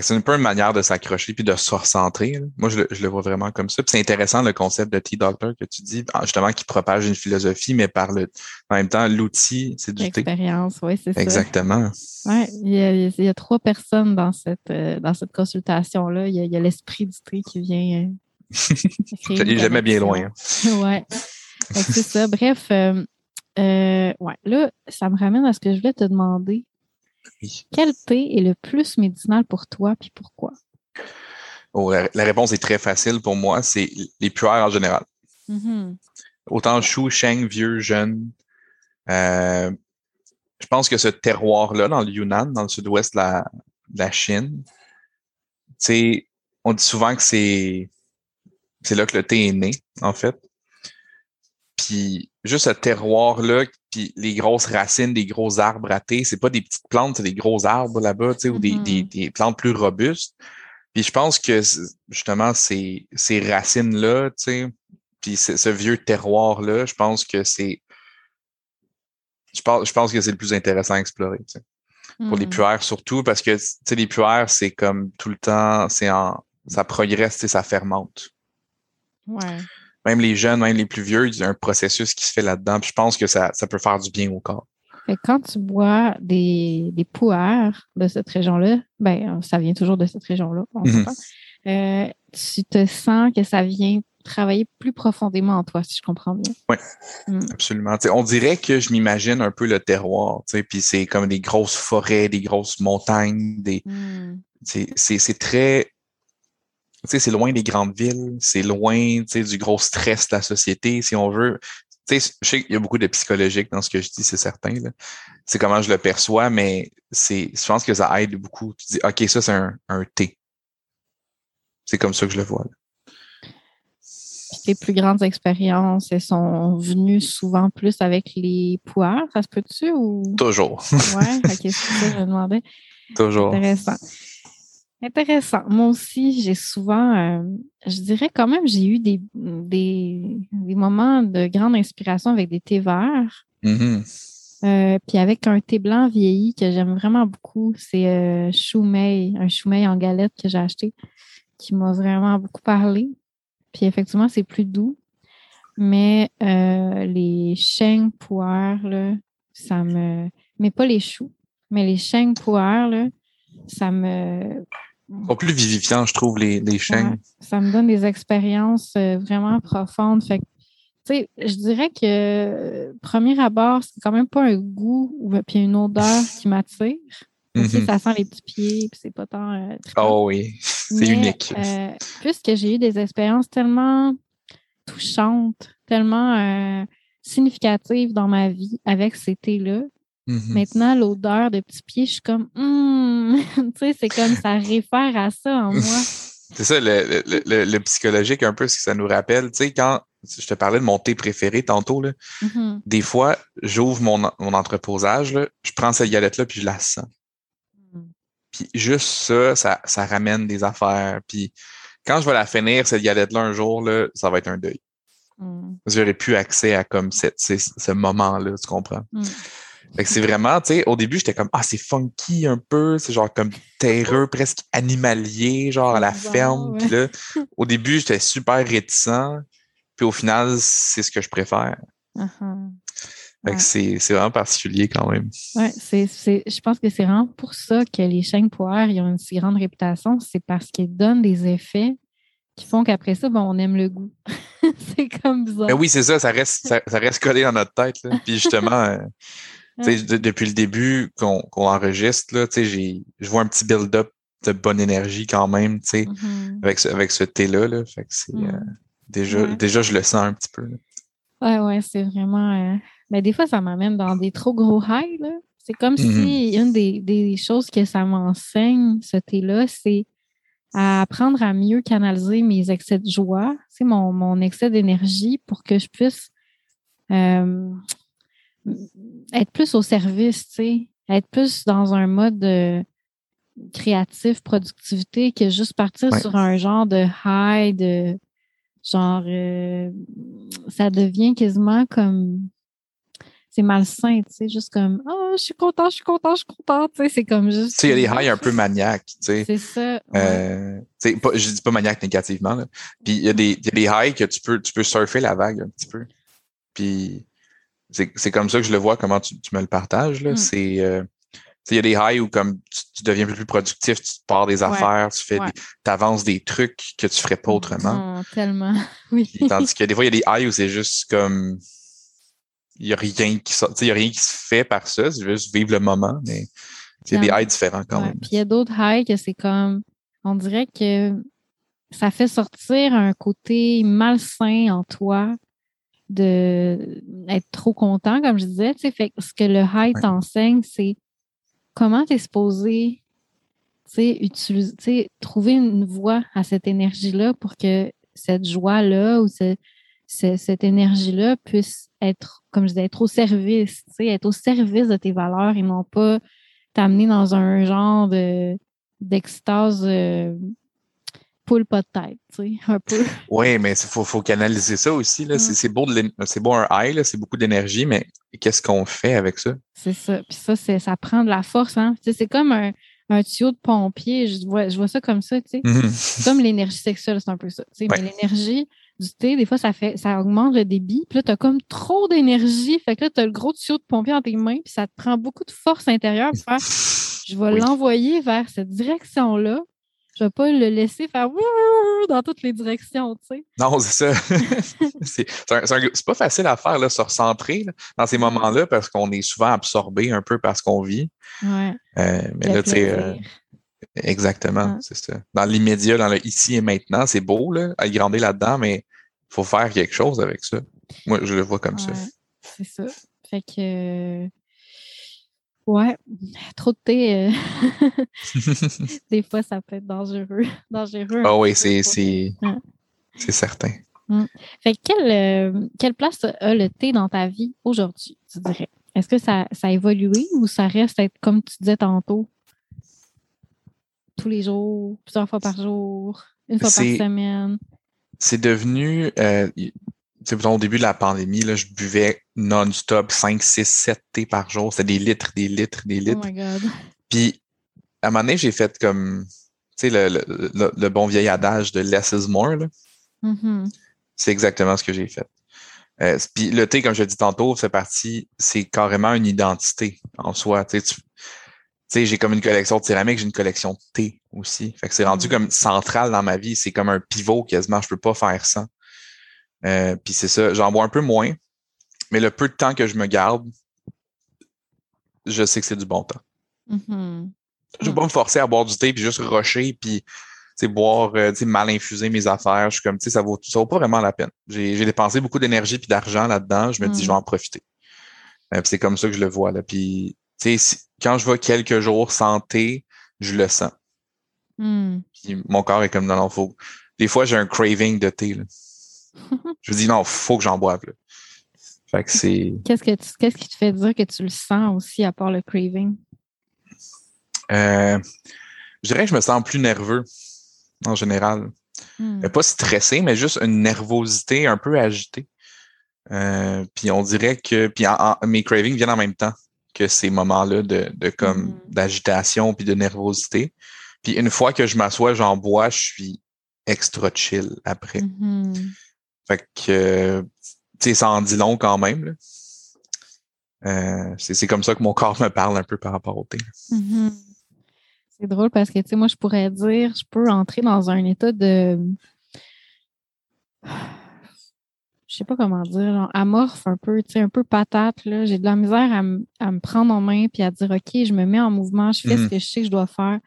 c'est un peu une manière de s'accrocher puis de se recentrer. là. Moi, je le, je le vois vraiment comme ça. Puis c'est intéressant le concept de Tea Doctor que tu dis, justement, qui propage une philosophie, mais par le en même temps, l'outil, c'est du thé. Expérience, oui, c'est ça. Exactement. Ouais, il y, a, il y a trois personnes dans cette, euh, dans cette consultation-là. Il y a, il y a l'esprit du thé qui vient. euh, <laughs> créer jamais bien loin. hein. <laughs> que C'est ça. Bref, euh, euh, ouais, là, ça me ramène à ce que je voulais te demander. Oui. Quel thé est le plus médicinal pour toi, puis pourquoi? Oh, la, la réponse est très facile pour moi. C'est les puères en général. Mhm. Autant chou, cheng, vieux, jeune. Euh, je pense que ce terroir-là, dans le Yunnan, dans le sud-ouest de la, de la Chine, on dit souvent que c'est là que le thé est né, en fait. Puis juste ce terroir-là, puis les grosses racines des gros arbres à thé, c'est pas des petites plantes, c'est des gros arbres là-bas, tu sais, ou des, des, des plantes plus robustes. Puis je pense que justement, ces, ces racines-là, tu sais, puis ce, vieux terroir-là, je pense que c'est. Je pense, je pense que c'est le plus intéressant à explorer, tu sais. Pour les Mhm. puères surtout, parce que tu sais, les puères, c'est comme tout le temps, c'est en. ça progresse, tu sais, ça fermente. Ouais. Même les jeunes, même les plus vieux, il y a un processus qui se fait là-dedans. Puis je pense que ça, ça peut faire du bien au corps. Fait quand tu bois des, des de cette région-là, ben, ça vient toujours de cette région-là, on Mhm. Euh, tu te sens que ça vient travailler plus profondément en toi, si je comprends bien. Oui, mm. absolument. on dirait que je m'imagine un peu le terroir, puis c'est comme des grosses forêts, des grosses montagnes, des. Mm. C'est très. C'est loin des grandes villes, c'est loin du gros stress de la société, si on veut. je sais qu'il y a beaucoup de psychologique dans ce que je dis, c'est certain. C'est comment je le perçois, mais c'est, je pense que ça aide beaucoup. Tu dis, OK, ça, c'est un, un T. C'est comme ça que je le vois. tes plus grandes expériences, elles sont venues souvent plus avec les poires, ça se peut-tu ou? Toujours. ouais, ok, c'est ça que je demandais. <laughs> Toujours. Intéressant. Intéressant. Moi aussi, j'ai souvent, euh, je dirais quand même, j'ai eu des, des, moments de grande inspiration avec des thés verts. Mm-hmm. Euh, puis avec un thé blanc vieilli que j'aime vraiment beaucoup, c'est euh, Choumeil, un Choumeil en galette que j'ai acheté qui m'a vraiment beaucoup parlé. Puis effectivement, c'est plus doux. Mais euh, les chênes poires, là, ça me. Mais pas les choux, mais les chênes poires, là, ça me. Pas plus vivifiant, je trouve, les, les chênes. ça me donne des expériences euh, vraiment profondes. Fait je dirais que premier abord, c'est quand même pas un goût ou puis une odeur <laughs> qui m'attire. Mm-hmm. Ça sent les petits pieds, puis c'est pas tant. Euh, oh oui, <laughs> c'est unique. Euh, puisque j'ai eu des expériences tellement touchantes, tellement euh, significatives dans ma vie avec ces thés-là. Mm-hmm. Maintenant, l'odeur de petits pieds, je suis comme, hum, <laughs> tu sais, c'est comme ça réfère à ça en moi. <laughs> c'est ça, le, le, le, psychologique, un peu, ce que ça nous rappelle. Tu sais, quand je te parlais de mon thé préféré tantôt, là, mm-hmm. des fois, j'ouvre mon, mon entreposage, là, je prends cette galette-là, puis je la sens. Puis juste ça, ça, ramène des affaires. Puis quand je vais la finir, cette galette-là, un jour, là, ça va être un deuil. Mm. J'aurais plus accès à comme cette, ce moment-là, tu comprends? Fait que c'est vraiment, tu sais, au début, j'étais comme, ah, c'est funky un peu, c'est genre comme terreux, presque animalier, genre à la ferme. Puis là, au début, j'étais super réticent. Puis au final, c'est ce que je préfère. Uh-huh c'est, vraiment particulier quand même. Oui, c'est, je pense que c'est vraiment pour ça que les chaînes poires ont une si grande réputation. C'est parce qu'ils donnent des effets qui font qu'après ça, bon, on aime le goût. <laughs> c'est comme bizarre. Mais oui, c'est ça, ça reste, ça, reste collé dans notre tête. Puis justement, <laughs> euh, depuis le début qu'on, enregistre, là, je vois un petit build-up de bonne énergie quand même, mm-hmm. avec ce, avec ce thé-là. Là. Fait que c'est, euh, mm. déjà, déjà, je le sens un petit peu. Oui, Ouais, ouais, c'est vraiment. Euh, mais des fois, ça m'amène dans des trop gros highs. C'est comme si mm-hmm. une des, choses que ça m'enseigne, ce thé-là, c'est à apprendre à mieux canaliser mes excès de joie, c'est mon, mon excès d'énergie pour que je puisse euh, être plus au service, être plus dans un mode de créatif, productivité, que juste partir sur un genre de high, de genre, euh, ça devient quasiment comme c'est malsain, tu sais, juste comme oh, je suis content, je suis content, je suis content, tu sais, c'est comme juste. Tu sais, il y a des highs un peu maniaques, tu sais. C'est ça. Euh, tu sais, je dis pas maniaque négativement, là. Puis il y, a des, y a des highs que tu peux, tu peux surfer la vague un petit peu. Puis c'est comme ça que je le vois, comment tu, tu me le partages, là. Mm. C'est. Euh, il y a des highs où comme tu, deviens plus productif, tu pars des affaires, tu fais tu avances des trucs que tu ferais pas autrement. Oh, tellement. <laughs> Oui. tandis que des fois, il y a des highs où c'est juste comme il n'y a rien qui il y a rien qui se fait par ça, c'est juste vivre le moment, mais il y a des highs différents quand même. Puis il y a d'autres highs que c'est comme on dirait que ça fait sortir un côté malsain en toi de être trop content, comme je disais. Fait ce que le high t'enseigne, c'est comment tu es supposé utiliser, trouver une voie à cette énergie-là pour que cette joie-là ou ce, cette énergie-là puisse être, comme je disais, être au service, être au service de tes valeurs et non pas t'amener dans un genre de d'extase euh, poule pas de tête, tu sais, un peu. <laughs> Oui, mais il faut, faut, canaliser ça aussi. Là. C'est, beau c'est beau un high, c'est beaucoup d'énergie, mais qu'est-ce qu'on fait avec ça? C'est ça. Puis ça, c'est, ça prend de la force. Hein? c'est comme un, un, tuyau de pompier. Je vois, je vois ça comme ça. tu sais. Mm-hmm. Comme l'énergie sexuelle, c'est un peu ça. Mais l'énergie, du thé, des fois, ça fait ça augmente le débit. Puis là, tu as comme trop d'énergie. Fait que là, tu as le gros tuyau de pompier dans tes mains, puis ça te prend beaucoup de force intérieure pour faire <laughs> je vais l'envoyer vers cette direction-là. Je vais pas le laisser faire dans toutes les directions, tu sais. Non, c'est ça. <laughs> c'est pas facile à faire, là, se recentrer dans ces moments-là parce qu'on est souvent absorbé un peu par ce qu'on vit. Ouais. Euh, mais là, tu sais, euh, exactement, c'est ça. Dans l'immédiat, dans le ici et maintenant, c'est beau, là, à grandir là-dedans, mais il faut faire quelque chose avec ça. Moi, je le vois comme ça. C'est ça. Fait que Ouais, trop de thé, euh, <laughs> des fois, ça peut être dangereux. dangereux ah oui, c'est certain. Hum. Fait quelle, euh, quelle place a le thé dans ta vie aujourd'hui, tu dirais? Est-ce que ça, ça a évolué ou ça reste être comme tu disais tantôt, tous les jours, plusieurs fois par jour, une fois par semaine? C'est devenu, euh, au début de la pandémie, là, je buvais non-stop 5, 6, 7 thés par jour. C'était des litres, des litres, des litres. Oh my God. Puis, à un moment donné, j'ai fait comme, tu sais, le, bon vieil adage de less is more. Mm-hmm. C'est exactement ce que j'ai fait. Euh, puis le thé, comme je l'ai dit tantôt, c'est parti, c'est carrément une identité en soi. Tu sais, j'ai comme une collection de céramique, j'ai une collection de thé aussi. Fait que c'est rendu mm. comme central dans ma vie. C'est comme un pivot quasiment. Je peux pas faire ça. Euh, puis c'est ça, j'en bois un peu moins, mais le peu de temps que je me garde, je sais que c'est du bon temps. Mm-hmm. Je ne vais pas me forcer à boire du thé puis juste rusher puis boire, euh, mal infuser mes affaires. Je suis comme, ça vaut, ça vaut pas vraiment la peine. J'ai dépensé beaucoup d'énergie puis d'argent là-dedans. Je me dis, je vais mm. en profiter. Euh, c'est comme ça que je le vois. Là. Puis, quand je vais quelques jours sans thé, je le sens. Mm. Puis mon corps est comme, non, non, faut. Des fois, j'ai un craving de thé. Là je me dis non, faut que j'en boive. Fait que c'est. Qu'est-ce, que qu'est-ce qui te fait dire que tu le sens aussi à part le craving? Euh, je dirais que je me sens plus nerveux en général. Hmm. Pas stressé, mais juste une nervosité un peu agitée. Euh, puis on dirait que puis mes cravings viennent en même temps que ces moments-là de, de comme hmm. d'agitation puis de nervosité. Puis une fois que je m'assois, j'en bois, je suis extra chill après. Mm-hmm. Fait que, tu sais, ça en dit long quand même. Euh, c'est comme ça que mon <laughs> corps me parle un peu par rapport au thé. Mm-hmm. C'est drôle parce que, tu sais, moi, je pourrais dire, je peux entrer dans un état de. Je sais pas comment dire, genre, amorphe un peu, tu sais, un peu patate. J'ai de la misère à, me prendre en main puis à dire, OK, je me mets en mouvement, je fais ce mm-hmm. que je sais que je dois faire,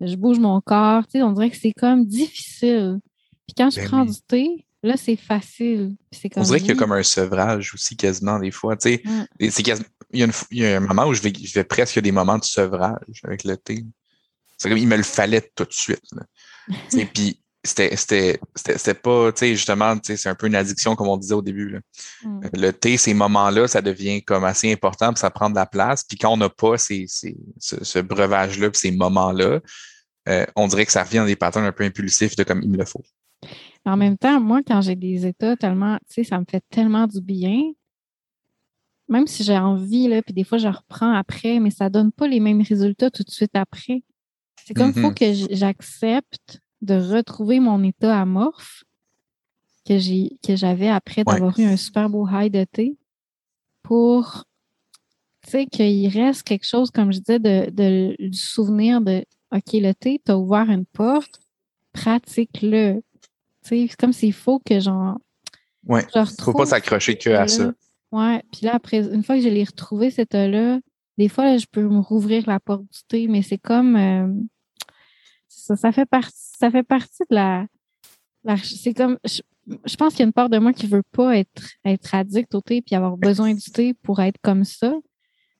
je bouge mon corps. Tu sais, on dirait que c'est comme difficile. Puis quand je ben prends du thé, Là, c'est facile. On dirait qu'il y a comme un sevrage aussi quasiment des fois. Tu sais, il, y a il, y a un moment où je vais, je vais presque des moments de sevrage avec le thé. C'est comme il me le fallait tout de suite. Et <laughs> puis c'était pas, tu sais, justement, c'est un peu une addiction comme on disait au début. Mm. Le thé, ces moments-là, ça devient comme assez important, puis ça prend de la place. Puis quand on n'a pas ces, ces, ce, breuvage-là, ces moments-là, euh, on dirait que ça revient dans des patterns un peu impulsifs de comme il me le faut. En même temps, moi, quand j'ai des états tellement, tu sais, ça me fait tellement du bien. Même si j'ai envie, là, puis des fois, je reprends après, mais ça ne donne pas les mêmes résultats tout de suite après. C'est comme il faut mm-hmm. que j'accepte de retrouver mon état amorphe que j'ai que j'avais après d'avoir eu un super beau high de thé pour tu sais qu'il reste quelque chose comme je disais de, de du souvenir de OK le thé tu as ouvert une porte pratique-le c'est comme s'il faut que j'en. Ouais. Ne faut pas s'accrocher que à ça. Ouais. Puis là, après, une fois que je l'ai retrouvé, cet là des fois, je peux me rouvrir la porte du thé, mais c'est comme. Euh, ça, ça, fait partie, ça fait partie de la. c'est comme. Je, pense qu'il y a une part de moi qui ne veut pas être, être addict au thé puis avoir besoin du thé pour être comme ça.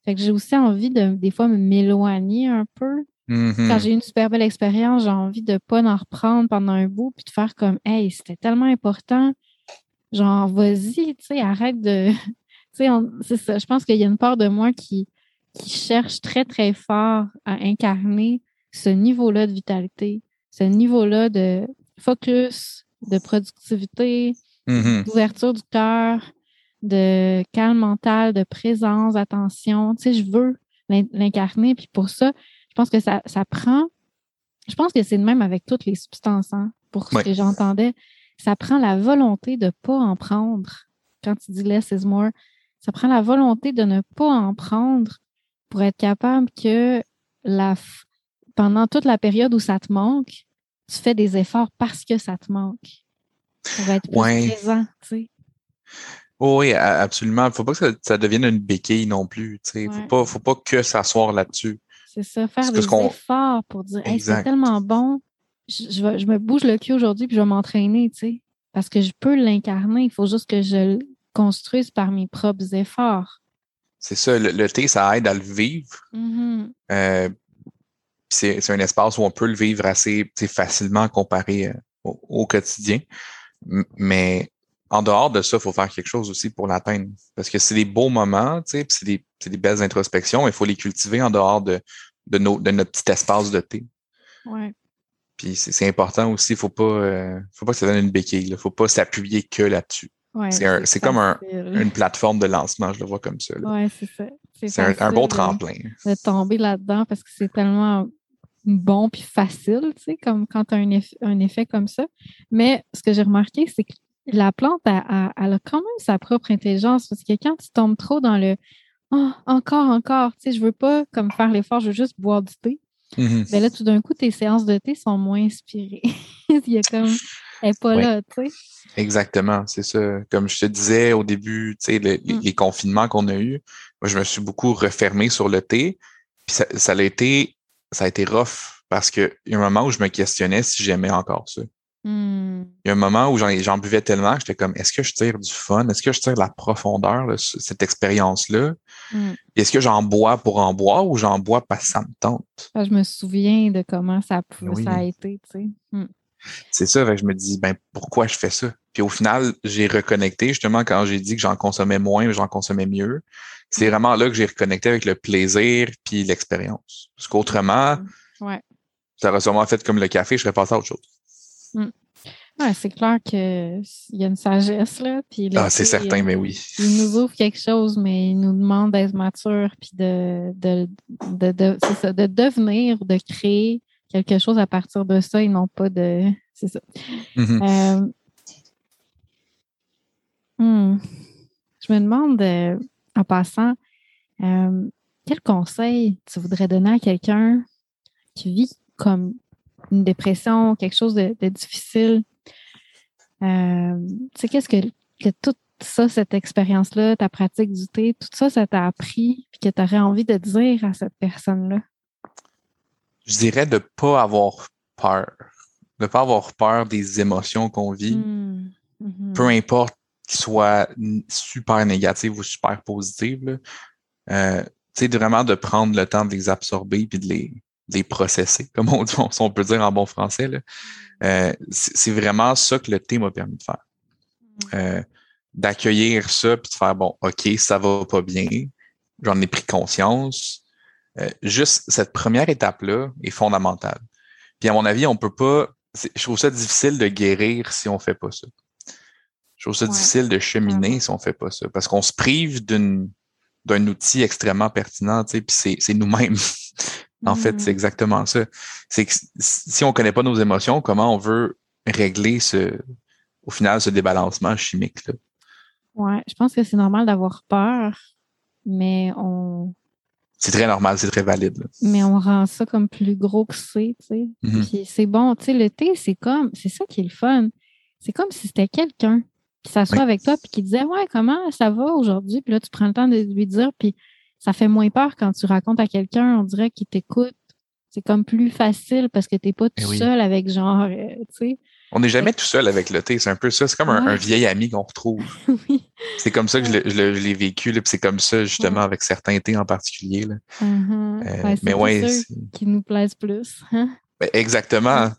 Fait que j'ai aussi envie de, des fois, m'éloigner un peu Mm-hmm. Quand j'ai eu une super belle expérience, j'ai envie de pas en reprendre pendant un bout puis de faire comme Hey, c'était tellement important. Genre, vas-y, tu sais, arrête de. <laughs> tu sais, c'est ça. Je pense qu'il y a une part de moi qui, qui cherche très, très fort à incarner ce niveau-là de vitalité, ce niveau-là de focus, de productivité, mm-hmm. d'ouverture du cœur, de calme mental, de présence, d'attention. Tu sais, je veux l'incarner. Puis pour ça, pense que ça, ça prend. Je pense que c'est le même avec toutes les substances, hein, pour ce que j'entendais. Ça prend la volonté de ne pas en prendre. Quand tu dis less is more, ça prend la volonté de ne pas en prendre pour être capable que la, pendant toute la période où ça te manque, tu fais des efforts parce que ça te manque. Pour être plus présent, tu sais. oui, absolument. Il ne faut pas que ça, devienne une béquille non plus. Il ne faut, pas, faut pas que s'asseoir là-dessus. C'est ça, faire des efforts pour dire c'est tellement bon, je, me bouge le cul aujourd'hui puis je vais m'entraîner, tu sais. Parce que je peux l'incarner. Il faut juste que je le construise par mes propres efforts. C'est ça, le, thé, ça aide à le vivre. Mm-hmm. Euh, c'est un espace où on peut le vivre assez facilement comparé euh, au, quotidien. Mais en dehors de ça, il faut faire quelque chose aussi pour l'atteindre. Parce que c'est des beaux moments, c'est des, des, belles introspections, il faut les cultiver en dehors de, de, nos, de notre petit espace de thé. Ouais. Puis c'est important aussi, il ne faut, pas, euh, faut pas que ça donne une béquille. Il ne faut pas s'appuyer que là-dessus. c'est comme une plateforme de lancement, je le vois comme ça. Oui, c'est ça. C'est un, bon tremplin. De tomber là-dedans parce que c'est tellement bon puis facile, tu sais, comme quand tu as un un effet comme ça. Mais ce que j'ai remarqué, c'est que la plante, elle, a quand même sa propre intelligence parce que quand tu tombes trop dans le oh, encore, encore, tu sais, je veux pas comme faire l'effort, je veux juste boire du thé. Mm-hmm. Mais là, tout d'un coup, tes séances de thé sont moins inspirées. <laughs> Il y a comme, elle n'est pas là, tu sais. Exactement, c'est ça. Comme je te disais au début, tu sais, mm. les, confinements qu'on a eus, moi, je me suis beaucoup refermé sur le thé. Puis ça, ça a été ça a été rough parce qu'il y a un moment où je me questionnais si j'aimais encore ça. Hmm. Il y a un moment où j'en buvais tellement que j'étais comme est-ce que je tire du fun? Est-ce que je tire de la profondeur, de cette expérience-là? Hmm. Est-ce que j'en bois pour en boire ou j'en bois parce que ça me tente? je me souviens de comment ça, ça a été, tu sais. Hmm. C'est ça, je me dis, ben pourquoi je fais ça? Puis au final, j'ai reconnecté justement quand j'ai dit que j'en consommais moins, j'en consommais mieux c'est vraiment là que j'ai reconnecté avec le plaisir puis l'expérience. Parce qu'autrement, ouais. ça aurait sûrement fait comme le café, je serais passé à autre chose. Mm. Ouais, c'est clair qu'il y a une sagesse, là. Puis ah, c'est certain, mais oui. Il nous ouvre quelque chose, mais il nous demande d'être mature puis de, de, de, de, ça, de devenir, de créer quelque chose à partir de ça et non pas de. C'est ça. Mm-hmm. Euh, hmm. Je me demande. Euh, en passant, euh, quel conseil tu voudrais donner à quelqu'un qui vit comme une dépression, quelque chose de, difficile? Euh, tu sais, qu'est-ce que, que tout ça, cette expérience-là, ta pratique du thé, tout ça, ça t'a appris et que tu aurais envie de dire à cette personne-là? Je dirais de ne pas avoir peur. De ne pas avoir peur des émotions qu'on vit. Mmh. Mmh. Peu importe qui soit super négative ou super positive. Euh, tu vraiment de prendre le temps de les absorber puis de les, les processer, <laughs> comme on, on peut dire en bon français. Euh, c'est vraiment ça que le thé m'a permis de faire. Mm. Euh, d'accueillir ça puis de faire bon, OK, ça va pas bien, j'en ai pris conscience. Euh, juste cette première étape-là est fondamentale. Puis à mon avis, on peut pas. Je trouve ça difficile de guérir si on fait pas ça. Je trouve ça difficile de cheminer si on fait pas ça. Parce qu'on se prive d'une d'un outil extrêmement pertinent, tu sais, puis c'est nous-mêmes. <laughs> en fait, c'est mm. exactement ça. C'est que si on connaît pas nos émotions, comment on veut régler ce, au final, ce débalancement chimique là? Ouais, je pense que c'est normal d'avoir peur, mais on. C'est très normal, c'est très valide. Mais on rend ça comme plus gros que c'est, tu sais. Mm-hmm. c'est bon, tu sais, le thé, c'est comme, c'est ça qui est le fun. C'est comme si c'était quelqu'un qui s'assoit avec toi puis qui disait Ouais, comment ça va aujourd'hui? Puis là, tu prends le temps de lui dire, puis ça fait moins peur quand tu racontes à quelqu'un, on dirait qu'il t'écoute. C'est comme plus facile parce que tu n'es pas tout eh seul avec genre, euh, tu sais. On n'est jamais tout seul avec le thé, c'est un peu ça. C'est comme un, vieil ami qu'on retrouve. <laughs> oui. C'est comme ça que je l'ai vécu, puis c'est comme ça justement avec certains thés en particulier. Là. Euh, mais ouais, qui nous plaisent plus. Hein? Ben, exactement.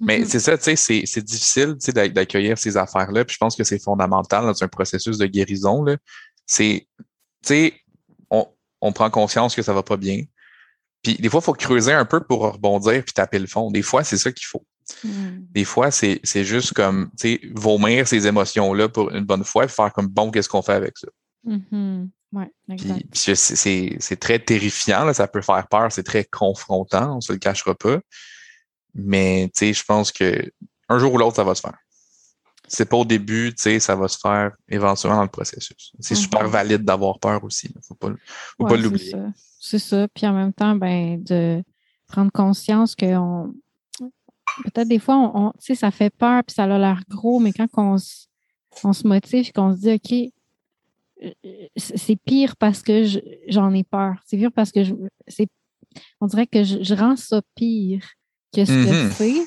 Mais mm-hmm. c'est ça, tu sais, c'est difficile d'accueillir ces affaires-là. Puis je pense que c'est fondamental dans un processus de guérison. C'est, tu sais, on, prend conscience que ça va pas bien. Puis des fois, il faut creuser un peu pour rebondir puis taper le fond. Des fois, c'est ça qu'il faut. Mm. Des fois, c'est juste comme, tu sais, vomir ces émotions-là pour une bonne fois et faire comme, bon, qu'est-ce qu'on fait avec ça? Mm-hmm. Ouais, puis, c'est très terrifiant, là, ça peut faire peur, c'est très confrontant, on se le cachera pas. Mais tu sais, je pense que un jour ou l'autre, ça va se faire. C'est pas au début, tu sais, ça va se faire éventuellement dans le processus. C'est mhm. super valide d'avoir peur aussi. Faut pas, faut pas l'oublier. C'est ça. Puis en même temps, ben, de prendre conscience qu'on peut-être des fois, on, sais, ça fait peur puis ça a l'air gros, mais quand on, on se motive et qu'on se dit, OK, c'est pire parce que j'en ai peur. C'est pire parce que je, on dirait que je, rends ça pire que ce que mm-hmm. c'est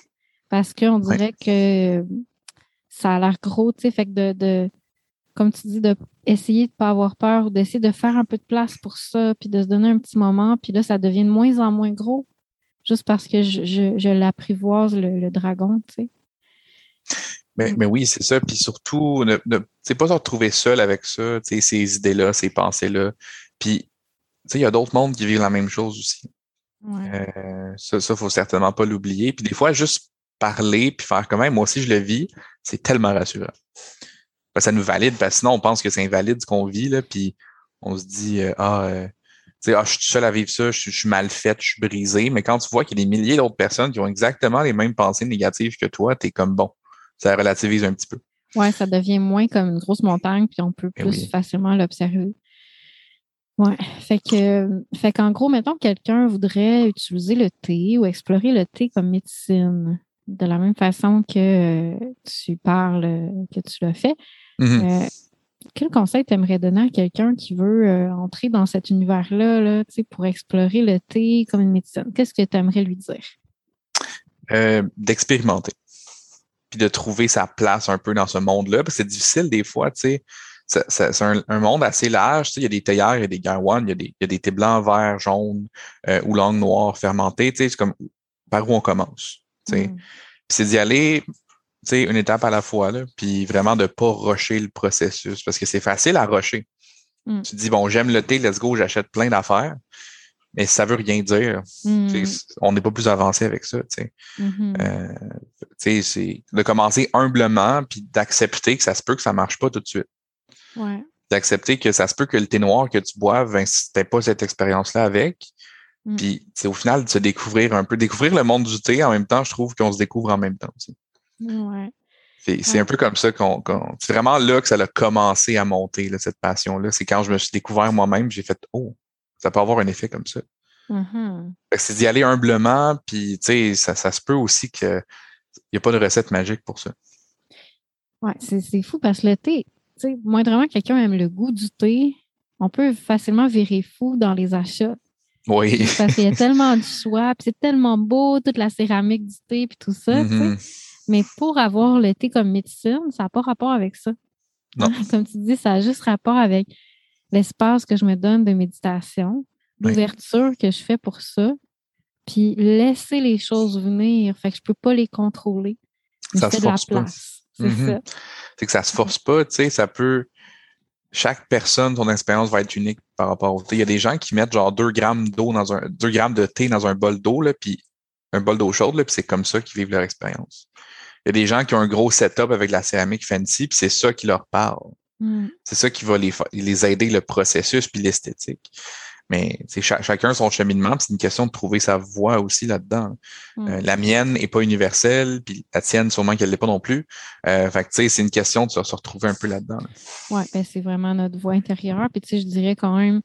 parce qu'on dirait que ça a l'air gros, tu sais, fait que de, de, comme tu dis, d'essayer de ne pas avoir peur d'essayer de faire un peu de place pour ça, puis de se donner un petit moment, puis là, ça devient de moins en moins gros, juste parce que je, je, l'apprivoise, le, dragon, tu sais. Mais, mais oui, c'est ça. Puis surtout, ne, ne pas se retrouver seul avec ça, ces idées-là, ces pensées-là. Puis, il y a d'autres mondes qui vivent la même chose aussi. Euh, ça, il ne faut certainement pas l'oublier. Puis des fois, juste parler puis faire quand même, moi aussi je le vis, c'est tellement rassurant. ça nous valide, parce que sinon on pense que c'est invalide ce qu'on vit, là, puis on se dit euh, Ah, euh, ah, je suis seul à vivre ça, je, suis mal fait, je suis brisé. Mais quand tu vois qu'il y a des milliers d'autres personnes qui ont exactement les mêmes pensées négatives que toi, tu es comme bon. Ça relativise un petit peu. Ouais, ça devient moins comme une grosse montagne, puis on peut eh plus facilement l'observer. Ouais. Fait que, fait qu'en gros, mettons que quelqu'un voudrait utiliser le thé ou explorer le thé comme médecine de la même façon que tu parles, que tu l'as fait. Mm-hmm. Euh, quel conseil tu aimerais donner à quelqu'un qui veut euh, entrer dans cet univers-là là, pour explorer le thé comme une médecine? Qu'est-ce que tu aimerais lui dire? Euh, d'expérimenter. Puis de trouver sa place un peu dans ce monde-là. Parce que c'est difficile des fois, tu sais. C'est un, monde assez large. Il y a des théières, il y a des garwanes, il y a des, il y a des thés blancs, verts, jaunes ou langues noires fermentées. C'est comme par où on commence? Mm. C'est d'y aller une étape à la fois, là, puis vraiment de ne pas rusher le processus, parce que c'est facile à rusher. Mm. Tu te dis, bon, j'aime le thé, let's go, j'achète plein d'affaires, mais ça ne veut rien dire. Mm. On n'est pas plus avancé avec ça. Mm-hmm. Euh, c'est de commencer humblement, puis d'accepter que ça se peut que ça ne marche pas tout de suite. D'accepter que ça se peut que le thé noir que tu boives, ben, si tu pas cette expérience-là avec, Mm. Puis, c'est au final, de se découvrir un peu, découvrir le monde du thé en même temps, je trouve qu'on se découvre en même temps. Ouais. C'est un peu comme ça qu'on. c'est vraiment là que ça a commencé à monter, là, cette passion-là. C'est quand je me suis découvert moi-même, j'ai fait Oh, ça peut avoir un effet comme ça. Mm-hmm. C'est d'y aller humblement, puis ça, ça se peut aussi qu'il n'y a pas de recette magique pour ça. Ouais, c'est fou parce que le thé, moindrement quelqu'un aime le goût du thé, on peut facilement virer fou dans les achats. Oui. Parce qu'il y a tellement de choix, puis c'est tellement beau, toute la céramique du thé, puis tout ça. Mm-hmm. Mais pour avoir le thé comme médecine, ça n'a pas rapport avec ça. Non. <laughs> Comme tu dis, ça a juste rapport avec l'espace que je me donne de méditation, l'ouverture que je fais pour ça, puis laisser les choses venir. Fait que je ne peux pas les contrôler. Ça se force pas. C'est mm-hmm. ça. C'est que ça se force pas, tu sais, ça peut chaque personne, son expérience va être unique par rapport au thé. Il y a des gens qui mettent genre 2 grammes d'eau dans un 2 grammes de thé dans un bol d'eau, puis un bol d'eau chaude, puis c'est comme ça qu'ils vivent leur expérience. Il y a des gens qui ont un gros setup avec la céramique fancy, puis c'est ça qui leur parle. Mm. C'est ça qui va les, les aider le processus puis l'esthétique. Mais c'est chacun son cheminement, c'est une question de trouver sa voie aussi là-dedans. Mm. Euh, la mienne n'est pas universelle, puis la tienne, sûrement qu'elle l'est pas non plus. Euh, fait c'est une question de se, retrouver un peu là-dedans. Oui, ben c'est vraiment notre voie intérieure. Puis tu sais, je dirais quand même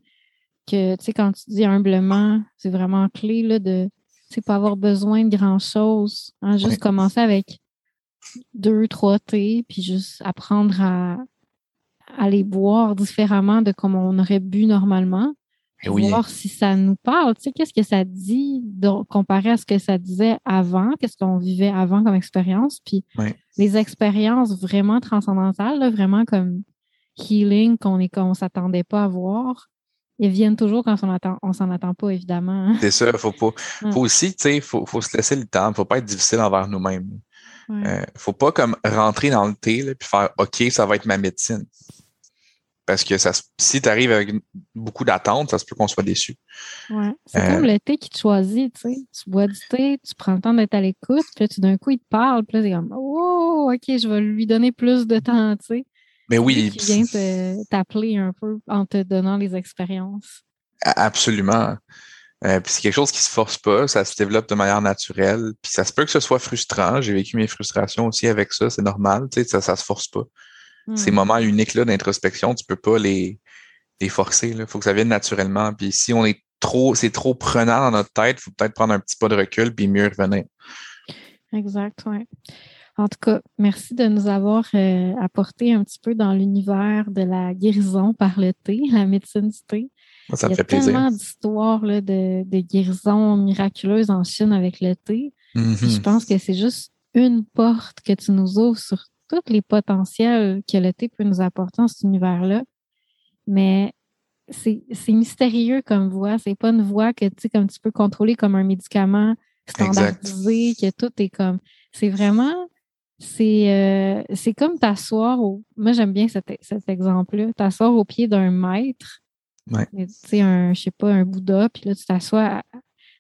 que tu sais, quand tu dis humblement, c'est vraiment clé là, de tu pas avoir besoin de grand-chose. Hein, juste commencer avec deux, trois thés, puis juste apprendre à, à les boire différemment de comme on aurait bu normalement. Oui. Voir si ça nous parle. Tu sais, qu'est-ce que ça dit comparé à ce que ça disait avant, qu'est-ce qu'on vivait avant comme expérience? Puis les expériences vraiment transcendantales, vraiment comme healing qu'on est qu'on s'attendait pas à voir, elles viennent toujours quand on attend, on s'en attend pas, évidemment. Hein. C'est ça, faut pas. Faut aussi, tu sais, faut, faut se laisser le temps. Faut pas être difficile envers nous-mêmes. Euh, faut pas comme rentrer dans le thé et puis faire OK, ça va être ma médecine. Parce que ça, si tu arrives avec beaucoup d'attentes, ça se peut qu'on soit déçu. Ouais. C'est comme euh, le thé qui te choisit, tu sais. Tu bois du thé, tu prends le temps d'être à l'écoute, puis d'un coup, il te parle, puis là, c'est comme Oh, OK, je vais lui donner plus de temps, tu sais. Mais oui. Qui vient t'appeler un peu en te donnant les expériences. Absolument. Euh, puis c'est quelque chose qui se force pas, ça se développe de manière naturelle. Puis ça se peut que ce soit frustrant. J'ai vécu mes frustrations aussi avec ça, c'est normal, tu sais, ça, ça se force pas. Ces hmm. moments uniques-là d'introspection, tu peux pas les, les forcer. Il faut que ça vienne naturellement. Puis si on est trop, c'est trop prenant dans notre tête, il faut peut-être prendre un petit pas de recul puis mieux revenir. exact, oui. En tout cas, merci de nous avoir euh, apporté un petit peu dans l'univers de la guérison par le thé, <laughs> la médecine du thé. Ça Il y a fait tellement d'histoires de, de guérison miraculeuse en Chine avec le thé. Je pense que c'est juste une porte que tu nous ouvres sur tous les potentiels que le thé peut nous apporter dans cet univers-là. Mais c'est mystérieux comme voix. C'est pas une voix que tu sais, comme tu peux contrôler comme un médicament standardisé, que tout est comme. C'est vraiment. C'est euh, c'est comme t'asseoir au. Moi, j'aime bien cet, cet exemple-là. T'asseoir au pied d'un maître. Ouais. Tu sais, un, je sais pas, un Bouddha, puis là, tu t'assois à,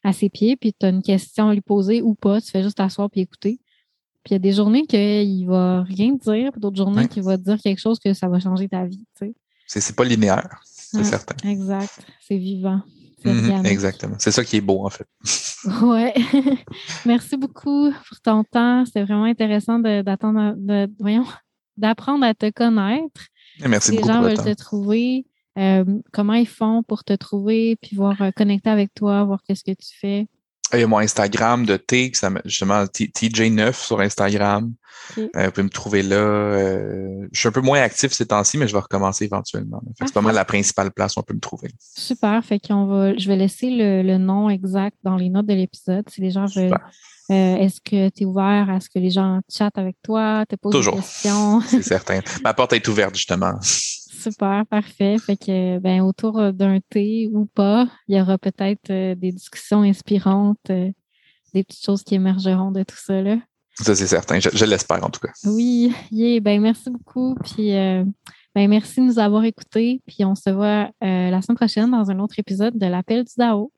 à ses pieds, puis tu as une question à lui poser ou pas. Tu fais juste t'asseoir puis écouter. Puis il y a des journées qu'il va rien dire, puis d'autres journées Ouais. qu'il va te dire quelque chose que ça va changer ta vie. Tu sais. C'est c'est pas linéaire, c'est Ouais, certain. Exact. C'est vivant. Mhm, organique. Exactement. C'est ça qui est beau, en fait. <laughs> Ouais. <laughs> Merci beaucoup pour ton temps. C'était vraiment intéressant d'attendre, de, voyons, <laughs> d'apprendre à te connaître. Et merci les beaucoup gens pour le veulent temps. te trouver, euh, comment ils font pour te trouver, puis voir euh, connecter avec toi, voir qu'est-ce que tu fais? Il y a mon Instagram de T, justement T- TJ9 sur Instagram. Euh, vous pouvez me trouver là. euh, je suis un peu moins actif ces temps-ci, mais je vais recommencer éventuellement. C'est pas mal la principale place où on peut me trouver. Super. Fait qu'on va, je vais laisser le, le nom exact dans les notes de l'épisode. Si les gens veulent, euh, est-ce que tu es ouvert à ce que les gens chattent avec toi, te posent Toujours. des questions? C'est certain. Ma porte est ouverte, justement. <laughs> Super, parfait. Fait que, ben, autour euh, d'un thé ou pas, il y aura peut-être euh, des discussions inspirantes, euh, des petites choses qui émergeront de tout ça, là. Ça, c'est certain. Je, je l'espère, en tout cas. Oui, yeah, ben, merci beaucoup. Puis, euh, ben, merci de nous avoir écoutés. Puis, on se voit la semaine prochaine dans un autre épisode de l'Appel du DAO.